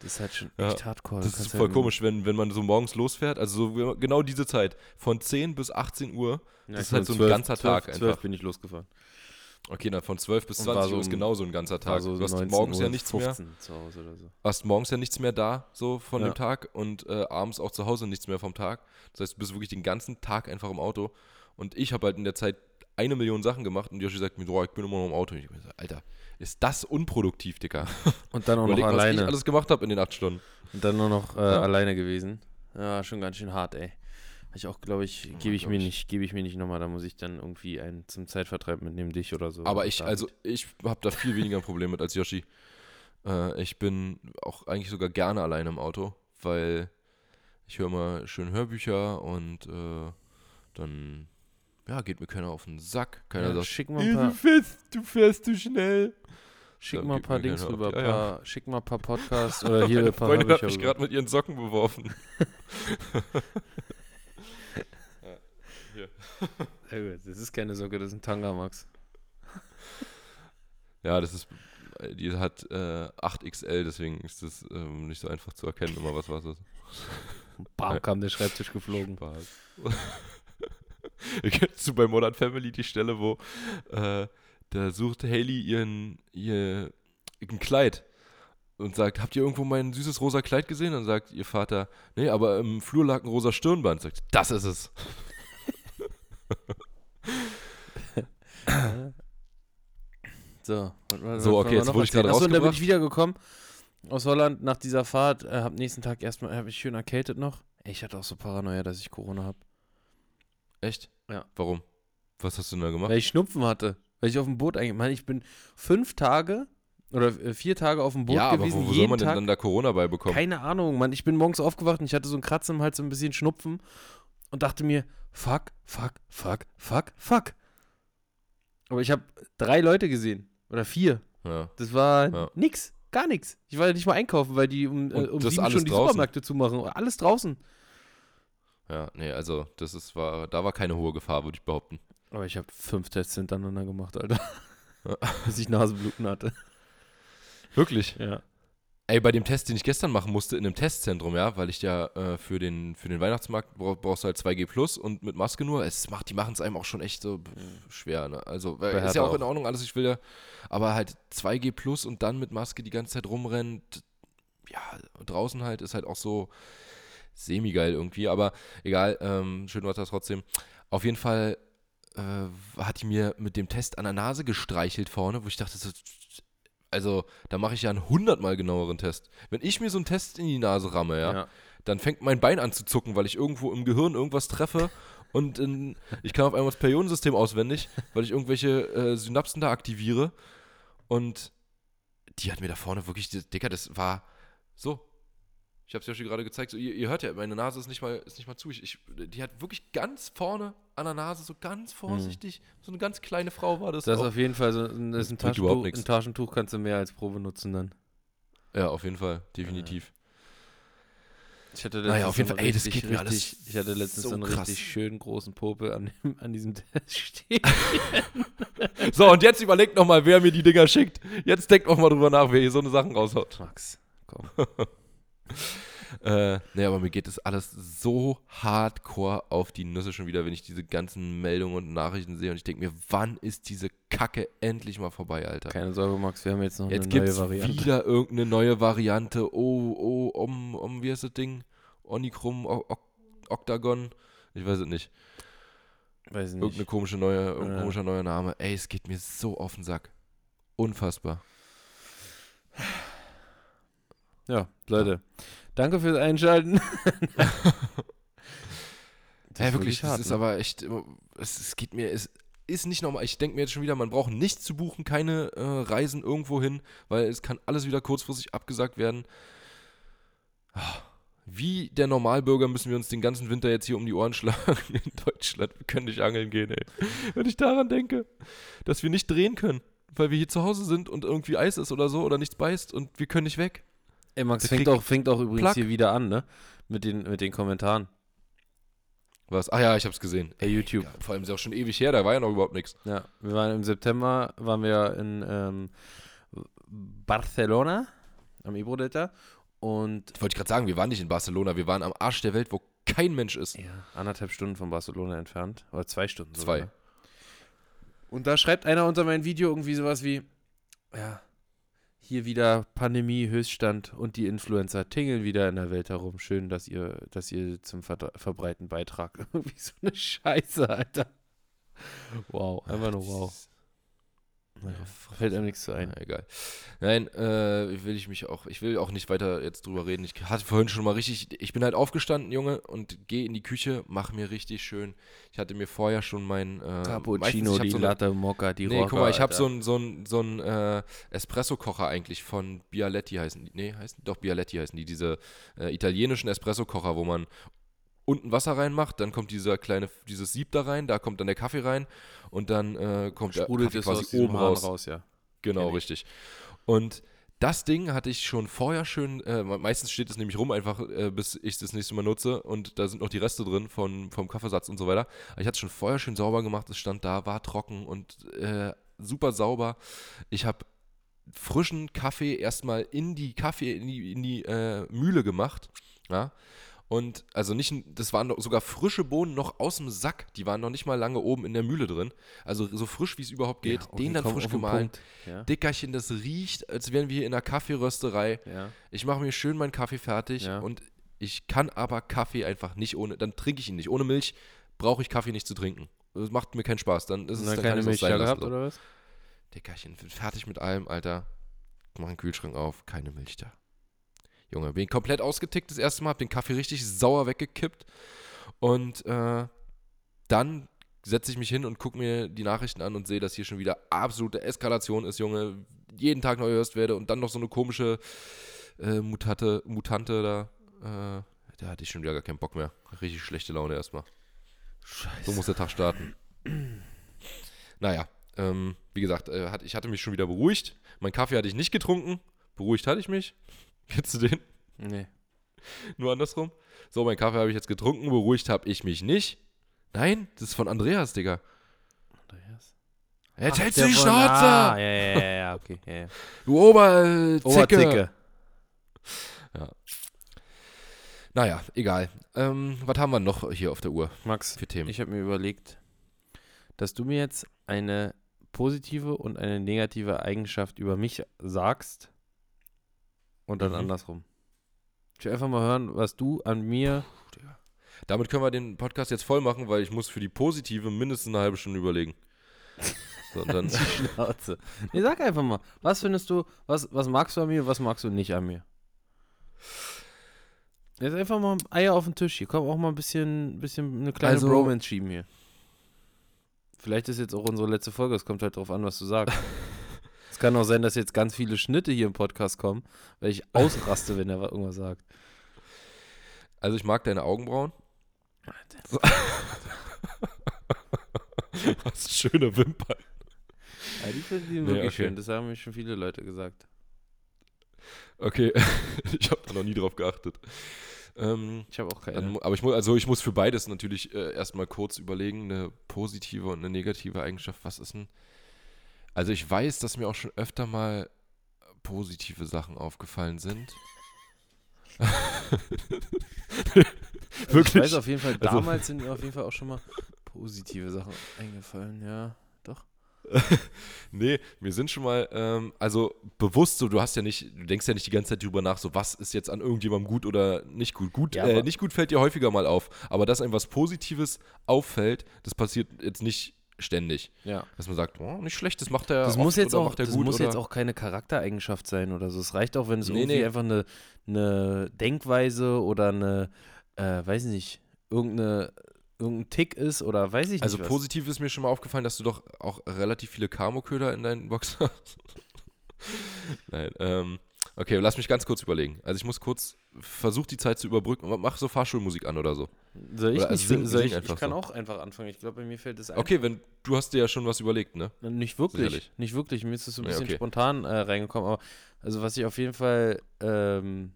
Das ist halt schon Ja, echt hardcore. Das ist voll halt- komisch, wenn, wenn man so morgens losfährt. Also so genau diese Zeit. Von 10 bis 18 Uhr. Ja, das ist halt so ein ganzer Tag 12 einfach. bin ich losgefahren. Okay, dann von 12 bis Und 20 war so Uhr ist genauso ein ganzer Tag. so du hast 19 morgens ja Uhr nichts mehr. 15 zu Hause oder so. hast morgens ja nichts mehr da, so von Ja. dem Tag und äh, abends auch zu Hause nichts mehr vom Tag. Das heißt, du bist wirklich den ganzen Tag einfach im Auto. Und ich habe halt in der Zeit eine Million Sachen gemacht und Joshi sagt mir, oh, ich bin immer noch im Auto. Und ich mir so, Alter, ist das unproduktiv, Dicker. Und dann auch Überleg, noch was ich alleine. alles gemacht habe in den acht Stunden. Und dann nur noch äh, Ja. alleine gewesen. Ja, schon ganz schön hart, ey. Ich auch, glaube ich, gebe ich glaub mir ich. nicht, gebe ich mir nicht nochmal. Da muss ich dann irgendwie einen zum Zeitvertreib mitnehmen, dich oder so. Aber ich, also ich habe da viel weniger ein Problem mit als Yoshi. Äh, ich bin auch eigentlich sogar gerne alleine im Auto, weil ich höre mal schön Hörbücher und äh, dann ja, geht mir keiner auf den Sack. Keiner ja, sagt, schick mal ein paar, fährst, du fährst zu schnell. schick dann mal ein paar mir Dings rüber, Eier. paar, schick mal ein paar Podcasts oder hier Meine ein paar Freundin hat mich gerade mit ihren Socken beworfen. Sehr gut. Das ist keine Socke, das ist ein Tanga, Max. Ja, das ist, die hat äh, 8XL, deswegen ist das ähm, nicht so einfach zu erkennen, immer was was ist. Bam, kam der Schreibtisch geflogen. Spaß. Kennst du bei Modern Family die Stelle, wo äh, da sucht Haley ihren, ihr ein Kleid und sagt, habt ihr irgendwo mein süßes rosa Kleid gesehen? Und sagt ihr Vater, nee, aber im Flur lag ein rosa Stirnband. Sagt, das ist es. So, was- So, okay, jetzt wurde ich gerade Achso, und dann bin rausgebracht. ich wiedergekommen aus Holland nach dieser Fahrt. Äh, hab nächsten Tag erstmal, habe ich schön erkältet noch. Ich hatte auch so Paranoia, dass ich Corona habe. Echt? Ja. Warum? Was hast du denn da gemacht? Weil ich Schnupfen hatte. Weil ich auf dem Boot eigentlich, ich bin fünf Tage oder äh, vier Tage auf dem Boot ja, aber gewesen. wo, wo soll man denn Tag. dann da Corona beibekommen? Keine Ahnung, Mann. Ich bin morgens aufgewacht und ich hatte so einen Kratzen im Hals, so ein bisschen Schnupfen und dachte mir, fuck, fuck, fuck, fuck, fuck. Aber ich habe drei Leute gesehen. Oder vier. Ja. Das war Ja. nix. gar nichts. Ich war ja nicht mal einkaufen, weil die um, äh, um das sieben schon die draußen? Supermärkte zumachen. Alles draußen. Ja, nee, also das ist, war, da war keine hohe Gefahr, würde ich behaupten. Aber ich habe fünf Tests hintereinander gemacht, Alter. Bis ich Nasenbluten hatte. Wirklich? Ja. Ey, bei dem Test, den ich gestern machen musste in einem Testzentrum, ja, weil ich ja äh, für, den, für den Weihnachtsmarkt brauch, brauchst du halt 2G Plus und mit Maske nur. Es macht, die machen es einem auch schon echt so pff, schwer, ne? Also Bei ist ja auch in. Ordnung, alles, ich will ja, aber halt 2G Plus und dann mit Maske die ganze Zeit rumrennen, ja, draußen halt ist halt auch so semi-geil irgendwie, aber egal, ähm, schön war das trotzdem. Auf jeden Fall äh, hat die mir mit dem Test an der Nase gestreichelt vorne, wo ich dachte, so, also da mache ich ja einen hundertmal genaueren Test. Wenn ich mir so einen Test in die Nase ramme, ja, dann fängt mein Bein an zu zucken, weil ich irgendwo im Gehirn irgendwas treffe und in, ich kann auf einmal das Periodensystem auswendig, weil ich irgendwelche äh, Synapsen da aktiviere und die hat mir da vorne wirklich, Dicker, das war so. Ich habe es ja schon gerade gezeigt, so, ihr, ihr hört ja, meine Nase ist nicht mal, ist nicht mal zu. Ich, ich, die hat wirklich ganz vorne an der Nase, so ganz vorsichtig, so eine ganz kleine Frau war das. Das ist auf jeden Fall so ein, das ist ein, Taschentuch, ein Taschentuch kannst du mehr als Probe nutzen dann. ja, auf jeden Fall, definitiv. Ich hatte Naja, auf jeden Fall, ey, das richtig, geht mir alles richtig, Ich hatte letztens so einen krass. richtig schönen großen Popel an, dem, an diesem Test stehen. So, und jetzt überlegt nochmal, wer mir die Dinger schickt. Jetzt denkt noch mal drüber nach, wer hier so eine Sachen raushaut. Max, komm. Äh, nee, aber mir geht das alles so hardcore auf die Nüsse schon wieder, wenn ich diese ganzen Meldungen und Nachrichten sehe und ich denke mir, wann ist diese Kacke endlich mal vorbei, Alter? Keine Sorge, Max, wir haben jetzt noch Jetzt eine gibt neue es Variante. wieder irgendeine neue Variante. Oh, oh, um, um, wie heißt das Ding? Onikrum, o Octagon? Ich weiß es nicht. Weiß nicht. Irgendeine komische neue, irgendein Ja. komischer neuer Name. Ey, es geht mir so auf den Sack. Unfassbar. Ja, Leute, danke fürs Einschalten. Ja, wirklich, hart, das ist ne? aber echt, es, es geht mir, es ist nicht nochmal, ich denke mir jetzt schon wieder, man braucht nichts zu buchen, keine äh, Reisen irgendwo hin, weil es kann alles wieder kurzfristig abgesagt werden. Ah, Wie der Normalbürger müssen wir uns den ganzen Winter jetzt hier um die Ohren schlagen in Deutschland. Wir können nicht angeln gehen, ey. Wenn ich daran denke, dass wir nicht drehen können, weil wir hier zu Hause sind und irgendwie Eis ist oder so oder nichts beißt und wir können nicht weg. Ey, Max, fängt auch, fängt auch übrigens Plack. hier wieder an, ne? Mit den, mit den Kommentaren. Was? Ah ja, ich hab's gesehen. Ey, YouTube. Ja, vor allem ist ja auch schon ewig her, da war ja noch überhaupt nichts. Ja, wir waren im September, waren wir in ähm, Barcelona am Ebro-Delta und Wollte ich gerade sagen, wir waren nicht in Barcelona, wir waren am Arsch der Welt, wo kein Mensch ist. ja, anderthalb Stunden von Barcelona entfernt. Oder zwei Stunden Zwei. sogar. Und da schreibt einer unter mein Video irgendwie sowas wie, ja, hier wieder Pandemie, Höchststand und die Influencer tingeln wieder in der Welt herum. Schön, dass ihr, dass ihr zum Ver Verbreiten beitragt. Irgendwie so eine Scheiße, Alter. Wow, einfach nur wow. Naja, fällt einem nichts zu ein. Na, egal. Nein, äh, will ich mich auch, ich will auch nicht weiter jetzt drüber reden. Ich hatte vorhin schon mal richtig, ich bin halt aufgestanden, Junge, und gehe in die Küche, mach mir richtig schön. Ich hatte mir vorher schon mein äh, Cappuccino, meistens- die so Latte, Mokka, die Nee, Rocker, guck mal, ich habe so einen so ein, so ein, äh, Espresso-Kocher eigentlich von Bialetti heißen die. Nee, heißen doch Bialetti heißen die. Diese äh, italienischen Espresso-Kocher, wo man unten Wasser reinmacht, dann kommt dieser kleine, dieses Sieb da rein, da kommt dann der Kaffee rein und dann äh, kommt der sprudelt Kaffee es quasi oben raus. raus, ja. Genau, richtig. Und das Ding hatte ich schon vorher schön, äh, meistens steht es nämlich rum, einfach äh, bis ich es das nächste Mal nutze und da sind noch die Reste drin von, vom Kaffeesatz und so weiter. Aber ich hatte es schon vorher schön sauber gemacht, es stand da, war trocken und äh, super sauber. Ich habe frischen Kaffee erstmal in die Kaffee, in die, in die äh, Mühle gemacht. Ja. Und also nicht, das waren sogar frische Bohnen noch aus dem Sack, die waren noch nicht mal lange oben in der Mühle drin. Also so frisch, wie es überhaupt geht. Ja, den dann frisch gemahlen. Ja. Dickerchen, das riecht, als wären wir hier in einer Kaffeerösterei. ja. Ich mache mir schön meinen Kaffee fertig und ich kann aber Kaffee einfach nicht ohne, dann trinke ich ihn nicht. Ohne Milch brauche ich Kaffee nicht zu trinken. Das macht mir keinen Spaß. Dann ist es dann keine Milch sein gehabt, oder was? Dickerchen, fertig mit allem, Alter. Mach den Kühlschrank auf, keine Milch da. Junge, bin komplett ausgetickt das erste Mal, hab den Kaffee richtig sauer weggekippt und äh, dann setze ich mich hin und gucke mir die Nachrichten an und sehe, dass hier schon wieder absolute Eskalation ist, Junge. Jeden Tag neu hörst werde und dann noch so eine komische äh, Mutate, Mutante da. Äh, da hatte ich schon wieder gar keinen Bock mehr. Richtig schlechte Laune erstmal. Scheiße. So muss der Tag starten. naja, ähm, wie gesagt, äh, hat, ich hatte mich schon wieder beruhigt. Mein Kaffee hatte ich nicht getrunken. Beruhigt hatte ich mich. Kennst du den? Nee. Nur andersrum. So, mein Kaffee habe ich jetzt getrunken, beruhigt habe ich mich nicht. Nein, das ist von Andreas, Digga. Andreas? Jetzt Ach, hältst du die Schnauze! Ah, ja, ja, ja, ja, okay. Ja, ja. Du Oberzicke! Oberzicke. Naja, egal. Ähm, was haben wir noch hier auf der Uhr Max, für Themen? ich habe mir überlegt, dass du mir jetzt eine positive und eine negative Eigenschaft über mich sagst und dann Mhm. andersrum. Ich will einfach mal hören, was du an mir. Damit können wir den Podcast jetzt voll machen, weil ich muss für die positive mindestens eine halbe Stunde überlegen. So, und dann, Schnauze. Nee, sag einfach mal, was findest du, was, was magst du an mir, was magst du nicht an mir? Jetzt einfach mal Eier auf den Tisch. Hier komm auch mal ein bisschen, bisschen eine kleine Also- Bromance schieben hier. Vielleicht ist jetzt auch unsere letzte Folge, es kommt halt drauf an, was du sagst. es kann auch sein, dass jetzt ganz viele Schnitte hier im Podcast kommen, weil ich ausraste, wenn er wa- irgendwas sagt. also ich mag deine Augenbrauen. Hast schöne Wimpern. Ja, die finden die Nee, wirklich okay. schön, das haben mir schon viele Leute gesagt. Okay, ich habe da noch nie drauf geachtet. Ähm, Ich habe auch keine. dann, aber ich muss, also ich muss für beides natürlich äh, erstmal kurz überlegen, eine positive und eine negative Eigenschaft. Was ist denn? Also ich weiß, dass mir auch schon öfter mal positive Sachen aufgefallen sind. Also Ich weiß auf jeden Fall, Also- damals sind mir auf jeden Fall auch schon mal positive Sachen eingefallen, ja. Nee, mir sind schon mal, ähm, also bewusst so, du hast ja nicht, du denkst ja nicht die ganze Zeit drüber nach, so was ist jetzt an irgendjemandem gut oder nicht gut. Gut, Ja, äh, nicht gut fällt dir häufiger mal auf, aber dass einem was Positives auffällt, das passiert jetzt nicht ständig. Ja. Dass man sagt, oh, nicht schlecht, das macht er Das muss jetzt auch, das gut muss jetzt auch keine Charaktereigenschaft sein oder so. Es reicht auch, wenn es Nee, irgendwie nee. einfach eine, eine Denkweise oder eine, äh, weiß nicht, irgendeine, irgendein Tick ist oder weiß ich nicht. Also was. positiv ist mir schon mal aufgefallen, dass du doch auch relativ viele Kamo-Köder in deinen Box hast. Nein, ähm, okay, lass mich ganz kurz überlegen. Also ich muss kurz, versuch die Zeit zu überbrücken, mach so Fahrschulmusik an oder so. Soll ich oder nicht also sing- soll sing ich, ich kann so. auch einfach anfangen. Ich glaube, bei mir fällt es ein. Okay, wenn, du hast dir ja schon was überlegt, ne? Nicht wirklich, Sicherlich. nicht wirklich. Mir ist das so ein bisschen okay. spontan äh, reingekommen. Aber also was ich auf jeden Fall, ähm,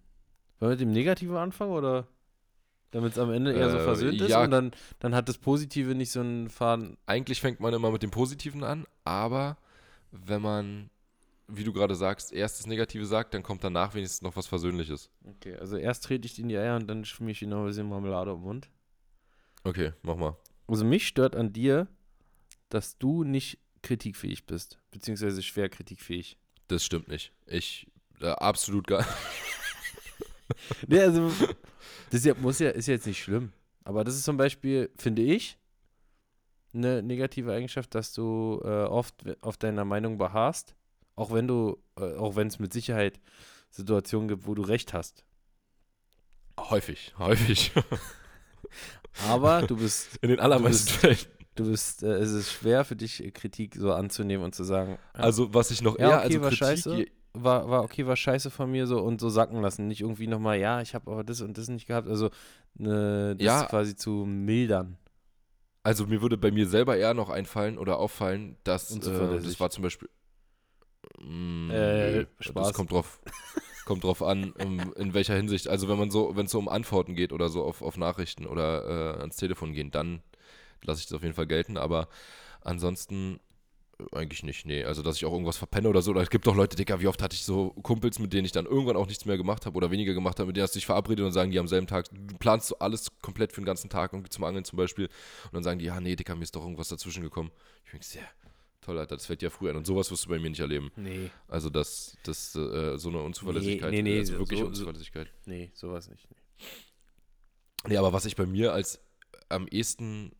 wollen wir mit dem Negativen anfangen oder damit es am Ende eher so Äh, versöhnt ist ja. und dann, dann hat das Positive nicht so einen Faden. Eigentlich fängt man immer mit dem Positiven an, aber wenn man, wie du gerade sagst, erst das Negative sagt, dann kommt danach wenigstens noch was Versöhnliches. Okay, also erst trete ich die in die Eier und dann schmier ich ihnen noch ein bisschen Marmelade im Mund. Okay, mach mal. Also mich stört an dir, dass du nicht kritikfähig bist, beziehungsweise schwer kritikfähig. Das stimmt nicht. Ich, äh, absolut gar Nee, also das ist ja, muss ja, ist ja jetzt nicht schlimm. Aber das ist zum Beispiel, finde ich, eine negative Eigenschaft, dass du äh, oft auf deiner Meinung beharrst, auch wenn du, äh, auch wenn es mit Sicherheit Situationen gibt, wo du recht hast. Häufig, häufig. Aber du bist, In den allermeisten Fällen. du bist, äh, es ist schwer für dich, Kritik so anzunehmen und zu sagen, ja, Also, was ich noch Ja, eher, okay, also war Kritik, scheiße. war, war okay, war scheiße von mir so und so sacken lassen. Nicht irgendwie nochmal, ja, ich habe aber das und das nicht gehabt. Also ne, das Ja. quasi zu mildern. also mir würde bei mir selber eher noch einfallen oder auffallen, dass, äh, das war zum Beispiel, Mm, Äh, Spaß. das kommt drauf, kommt drauf an, in, in welcher Hinsicht. Also wenn man so, wenn es so um Antworten geht oder so auf, auf Nachrichten oder äh, ans Telefon gehen, dann lasse ich das auf jeden Fall gelten, aber ansonsten äh, eigentlich nicht, nee. Also, dass ich auch irgendwas verpenne oder so. Oder es gibt doch Leute, Dicker, wie oft hatte ich so Kumpels, mit denen ich dann irgendwann auch nichts mehr gemacht habe oder weniger gemacht habe, mit denen hast du dich verabredet und sagen die am selben Tag, du planst so alles komplett für den ganzen Tag, irgendwie zum Angeln zum Beispiel. Und dann sagen die, ja, nee, Dicker, mir ist doch irgendwas dazwischen gekommen. Ich denke, ja, toll, Alter, das fällt dir früh ein. Und sowas wirst du bei mir nicht erleben. Nee, Also, das, das äh, so eine Unzuverlässigkeit. nee, nee, also wirklich so- Unzuverlässigkeit. nee, sowas nicht. Nee. Nee, aber was ich bei mir als am ehesten,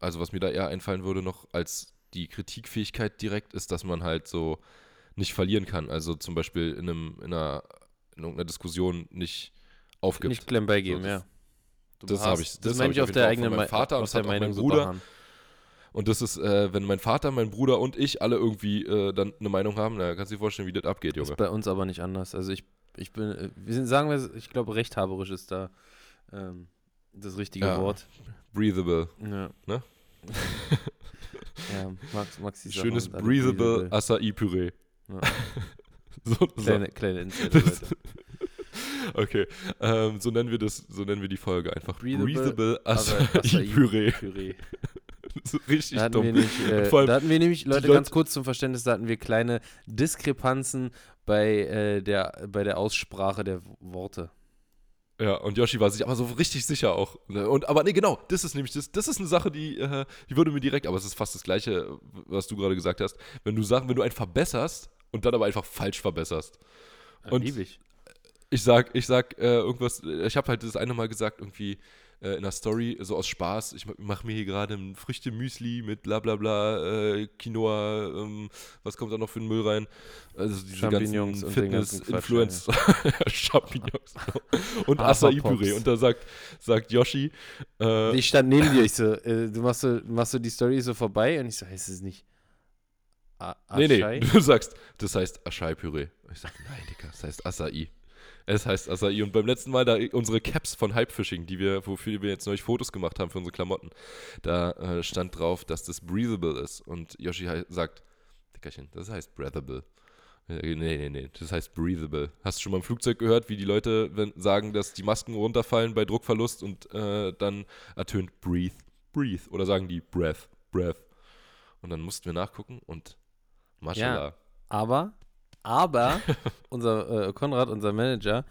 also was mir da eher einfallen würde noch als die Kritikfähigkeit direkt, ist, dass man halt so nicht verlieren kann. Also zum Beispiel in, einem, in, einer, in irgendeiner Diskussion nicht aufgibt. Nicht klemm beigeben, So, ja. Du das beharrst. hab ich- Das, das meine ich auf auf der eigenen Vater und aus das hat der auch mein Meinung Bruder. beharren. Und das ist, äh, wenn mein Vater, mein Bruder und ich alle irgendwie äh, dann eine Meinung haben, na, kannst du dir vorstellen, wie das abgeht, Das Junge. ist bei uns aber nicht anders. Also ich, ich bin, äh, wir sind, sagen wir, ich glaube, rechthaberisch ist da ähm, das richtige Ja. Wort. Breathable. Ja. Ne? ja, Max, Maxi Schönes alle Breathable Acai-Püree. Ja. So, Kleine, so. kleine Insider. Okay, ähm, so nennen wir das, so nennen wir die Folge einfach. Breathable Breathable Acai- Acai-Püree. Püree. Richtig Da dumm. nicht, äh, allem da hatten wir nämlich, Leute, Leute- ganz kurz zum Verständnis, da hatten wir kleine Diskrepanzen bei, äh, der, bei der Aussprache der Worte. Ja, und Yoshi war sich aber so richtig sicher auch. Ne? Und, aber nee, genau, das ist nämlich, das, das ist eine Sache, die, äh, die würde mir direkt, aber es ist fast das Gleiche, was du gerade gesagt hast. Wenn du Sachen, wenn du einen verbesserst und dann aber einfach falsch verbesserst. Und- lieb ich. Ich sag, ich sag äh, irgendwas, ich habe halt das eine Mal gesagt, irgendwie äh, in einer Story, so aus Spaß, ich mache mir hier gerade ein Früchte-Müsli mit bla bla bla, äh, Quinoa, ähm, was kommt da noch für einen Müll rein? Also diese Champignons ganzen den Fitness-Influencer, Champignons und. Acai-Püree. Und da sagt, sagt Yoshi, äh, Ich stand neben dir, ich so, äh, du machst so, machst so die Story so vorbei und ich so, heißt es nicht A nee, nee, Acai? du sagst, das heißt Acai-Püree. Und Ich sag, nein, Digga, das heißt Acai. Es heißt Acai. Und beim letzten Mal, da unsere Caps von Hypefishing, die wir, wofür wir jetzt neulich Fotos gemacht haben für unsere Klamotten, da äh, stand drauf, dass das breathable ist. Und Yoshi sagt, Dickerchen, das heißt breathable. Nee, nee, nee, das heißt breathable. Hast du schon mal im Flugzeug gehört, wie die Leute sagen, dass die Masken runterfallen bei Druckverlust und äh, dann ertönt breathe, breathe. Oder sagen die breath, breath. Und dann mussten wir nachgucken und Mashallah. Aber, aber, unser äh, Konrad, unser Manager,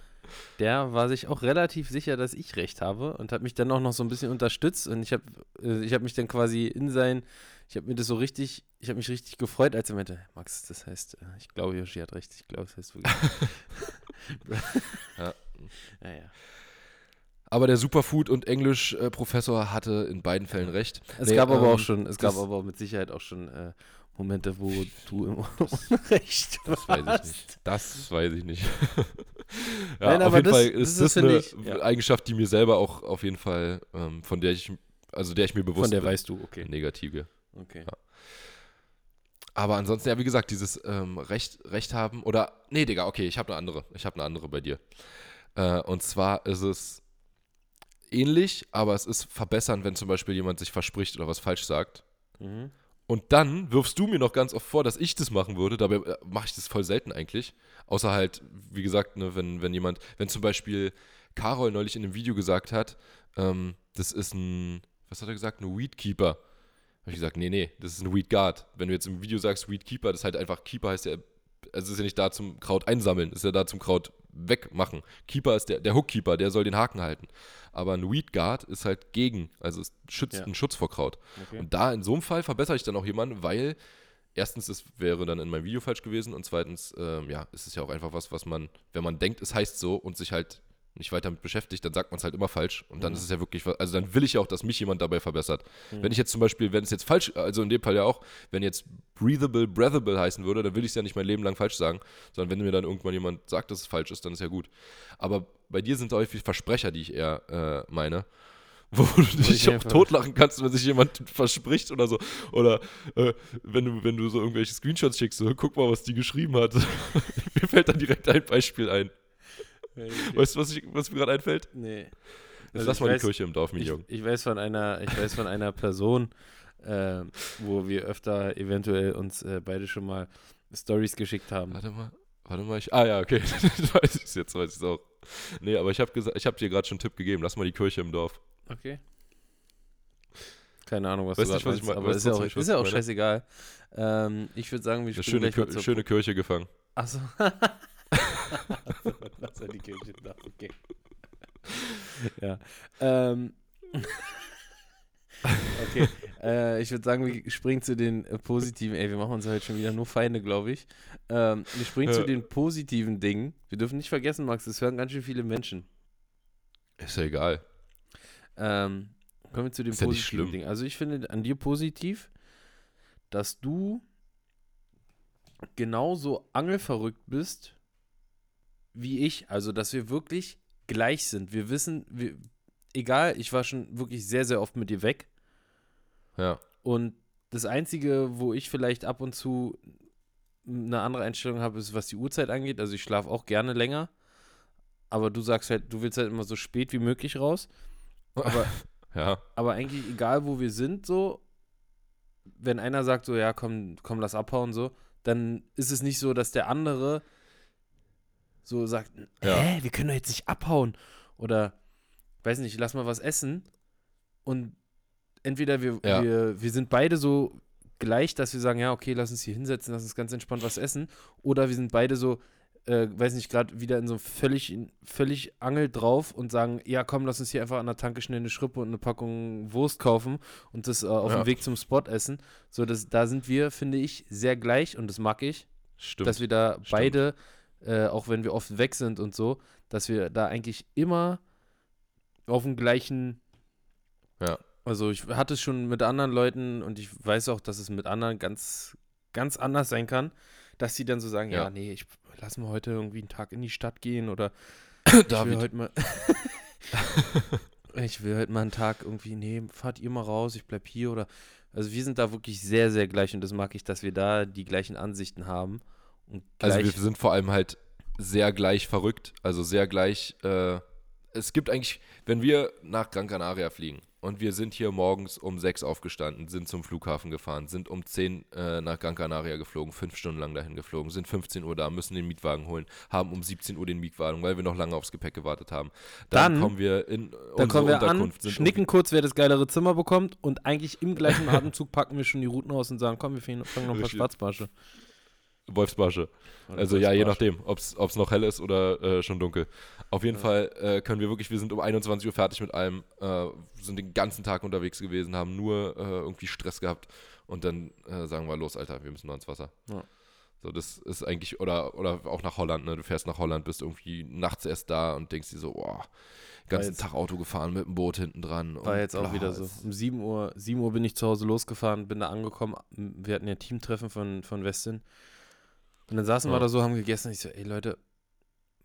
der war sich auch relativ sicher, dass ich recht habe und hat mich dann auch noch so ein bisschen unterstützt und ich habe äh, ich mich dann quasi in sein, ich habe mir das so richtig, ich habe mich richtig gefreut, als er meinte, Max, das heißt, äh, ich glaube, Yoshi hat recht, ich glaube, das heißt wirklich. Ja. ja, ja. Aber der Superfood- und Englisch-Professor hatte in beiden Fällen recht. Es Nee, gab aber auch ähm, schon, es gab aber mit Sicherheit auch schon äh, Momente, wo du im Unrecht Das weiß ich nicht. Das weiß ich nicht. ja, Nein, auf aber jeden das- Fall das ist das finde eine ich, ja. Eigenschaft, die mir selber auch auf jeden Fall, ähm, von der ich, also der ich mir bewusst Von der bin. weißt du, okay. Negative. okay. Aber ansonsten, ja, wie gesagt, dieses ähm, Recht, Recht haben oder, nee, Digga, okay, ich habe eine andere. Ich habe eine andere bei dir. Äh, und zwar ist es ähnlich, aber es ist verbessern, wenn zum Beispiel jemand sich verspricht oder was falsch sagt. Mhm. Und dann wirfst du mir noch ganz oft vor, dass ich das machen würde. Dabei äh, mache ich das voll selten eigentlich. Außer halt, wie gesagt, ne, wenn, wenn jemand, wenn zum Beispiel Carol neulich in einem Video gesagt hat, ähm, das ist ein, was hat er gesagt, ein Weedkeeper. Habe ich gesagt, nee, nee, das ist ein Weed Guard. Wenn du jetzt im Video sagst Weedkeeper, das ist halt einfach, Keeper heißt ja, also es ist ja nicht da zum Kraut einsammeln, ist ja da zum Kraut wegmachen. Keeper ist der, der Hookkeeper, der soll den Haken halten. Aber ein Weed Guard ist halt gegen, also es schützt Ja. einen Schutz vor Kraut. okay. Und da in so einem Fall verbessere ich dann auch jemanden, weil erstens, es wäre dann in meinem Video falsch gewesen und zweitens, ähm, ja, es ist ja auch einfach was, was man, wenn man denkt, es heißt so und sich halt nicht weiter damit beschäftigt, dann sagt man es halt immer falsch und dann Mhm. ist es ja wirklich, also dann will ich ja auch, dass mich jemand dabei verbessert. Mhm. Wenn ich jetzt zum Beispiel, wenn es jetzt falsch, also in dem Fall ja auch, wenn jetzt breathable, breathable heißen würde, dann will ich es ja nicht mein Leben lang falsch sagen, sondern wenn mir dann irgendwann jemand sagt, dass es falsch ist, dann ist ja gut. Aber bei dir sind da häufig Versprecher, die ich eher äh, meine. Wo du dich ich auch totlachen kannst, wenn sich jemand verspricht oder so. Oder äh, wenn, du, wenn du so irgendwelche Screenshots schickst, so, guck mal, was die geschrieben hat. mir fällt dann direkt ein Beispiel ein. Weißt du, was, ich, was mir gerade einfällt? Nee. Also lass ich mal weiß- die Kirche im Dorf, mein Ich, Junge. ich weiß von einer, ich weiß von einer Person, äh, wo wir öfter eventuell uns äh, beide schon mal Stories geschickt haben. Warte mal, warte mal. Ich, ah ja, okay. weiß ich jetzt, weiß ich es auch. Nee, aber ich habe ich hab dir gerade schon einen Tipp gegeben. Lass mal die Kirche im Dorf. Okay. Keine Ahnung, was Weißt du nicht, was ich meinst, mein- aber ist ja auch, ist ja ich auch meine? scheißegal. Ähm, ich würde sagen, wir Eine springen schöne, gleich mal zur... schöne Kirche gefangen. Achso. Die Kirche da, okay. ja. Ähm. okay. Äh, ich würde sagen, wir springen zu den äh, positiven. Ey, wir machen uns heute schon wieder nur Feinde, glaube ich. Ähm, wir springen zu Ja. den positiven Dingen. Wir dürfen nicht vergessen, Max, es hören ganz schön viele Menschen. Ist ja egal. Ähm, kommen wir zu den Ist ja positiven schlimm. Dingen. Also ich finde an dir positiv, dass du genauso angelverrückt bist wie ich. Also dass wir wirklich gleich sind. Wir wissen, wir, egal, ich war schon wirklich sehr, sehr oft mit dir weg. Ja. Und das Einzige, wo ich vielleicht ab und zu eine andere Einstellung habe, ist, was die Uhrzeit angeht. Also ich schlafe auch gerne länger. Aber du sagst halt, du willst halt immer so spät wie möglich raus. Aber Ja. aber eigentlich egal, wo wir sind, so, wenn einer sagt so, ja, komm, komm, lass abhauen, so, dann ist es nicht so, dass der andere so sagt, Ja. hä, wir können doch jetzt nicht abhauen. Oder, weiß nicht, lass mal was essen. Und entweder wir, Ja. wir, wir sind beide so gleich, dass wir sagen, ja, okay, lass uns hier hinsetzen, lass uns ganz entspannt was essen. Oder wir sind beide so, äh, weiß nicht, gerade wieder in so völlig, völlig Angel drauf und sagen, ja, komm, lass uns hier einfach an der Tanke schnell eine Schrippe und eine Packung Wurst kaufen und das äh, auf Ja. dem Weg zum Spot essen. So, das, da sind wir, finde ich, sehr gleich und das mag ich Stimmt. dass wir da stimmt. beide, äh, auch wenn wir oft weg sind und so, dass wir da eigentlich immer auf dem gleichen. Ja. Also ich hatte es schon mit anderen Leuten und ich weiß auch, dass es mit anderen ganz, ganz anders sein kann, dass sie dann so sagen, ja, Ja. nee, ich lass mal heute irgendwie einen Tag in die Stadt gehen oder ich will heute mal. ich will heute mal einen Tag irgendwie, nee, fahrt ihr mal raus, ich bleib hier oder. Also wir sind da wirklich sehr, sehr gleich und das mag ich, dass wir da die gleichen Ansichten haben. Und Also wir sind vor allem halt sehr gleich verrückt, also sehr gleich. Äh, es gibt eigentlich, wenn wir nach Gran Canaria fliegen und wir sind hier morgens um sechs aufgestanden, sind zum Flughafen gefahren, sind um 10 äh, nach Gran Canaria geflogen, fünf Stunden lang dahin geflogen, sind 15 Uhr da, müssen den Mietwagen holen, haben um 17 Uhr den Mietwagen, weil wir noch lange aufs Gepäck gewartet haben. Dann, Dann- kommen wir in Dann unsere kommen wir an, Unterkunft, sind schnicken kurz, wer das geilere Zimmer bekommt und eigentlich im gleichen Atemzug packen wir schon die Routen aus und sagen, komm, wir fangen noch ein paar. Schwarzbarsche. Wolfsbarsche. Also ja, je nachdem, ob es noch hell ist oder äh, schon dunkel. Auf jeden Ja. Fall äh, können wir wirklich, wir sind um 21 Uhr fertig mit allem, äh, sind den ganzen Tag unterwegs gewesen, haben nur äh, irgendwie Stress gehabt und dann äh, sagen wir, los, Alter, wir müssen noch ins Wasser. Ja. So, das ist eigentlich, oder, oder auch nach Holland, ne? Du fährst nach Holland, bist irgendwie nachts erst da und denkst dir so, boah, ganzen jetzt- Tag Auto gefahren mit dem Boot hinten dran. War jetzt auch wieder so. Um 7 Uhr, 7 Uhr bin ich zu Hause losgefahren, bin da angekommen. Wir hatten ja Teamtreffen von, von Westin. Und dann saßen wir Ja. da so, haben gegessen. Ich so, ey Leute,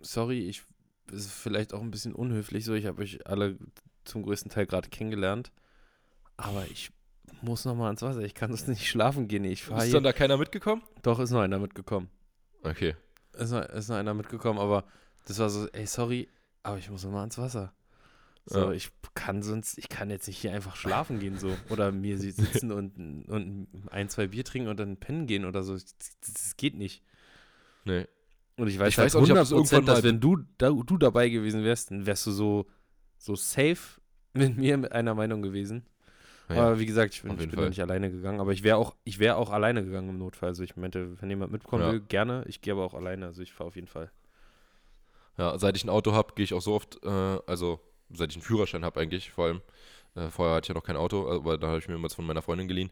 sorry, ich ist vielleicht auch ein bisschen unhöflich so. Ich habe euch alle zum größten Teil gerade kennengelernt. Aber ich muss noch mal ans Wasser. Ich kann sonst nicht schlafen gehen. Ich fahre Ist dann da keiner mitgekommen? Doch, ist noch einer mitgekommen. Okay. Ist noch, ist noch einer mitgekommen, aber das war so, ey, sorry, aber ich muss noch mal ans Wasser. So, Ja. ich kann sonst, ich kann jetzt nicht hier einfach schlafen gehen so. Oder mir si- sitzen und, und ein, zwei Bier trinken und dann pennen gehen oder so. Das, das geht nicht. Nee. Und ich weiß, Ich halt weiß auch nicht, ob es 100%, irgendwann dass mal- wenn du, da, du dabei gewesen wärst, dann wärst du so, so safe mit mir mit einer Meinung gewesen. Ja, Aber wie gesagt, ich bin, ich bin nicht alleine gegangen. Aber ich wäre auch, ich wäre auch alleine gegangen im Notfall. Also ich meinte, wenn jemand mitkommen Ja. will, gerne. Ich gehe aber auch alleine. Also ich fahre auf jeden Fall. Ja, seit ich ein Auto habe, gehe ich auch so oft, äh, also seit ich einen Führerschein habe eigentlich, vor allem. Äh, vorher hatte ich ja noch kein Auto, aber da habe ich mir immer von meiner Freundin geliehen.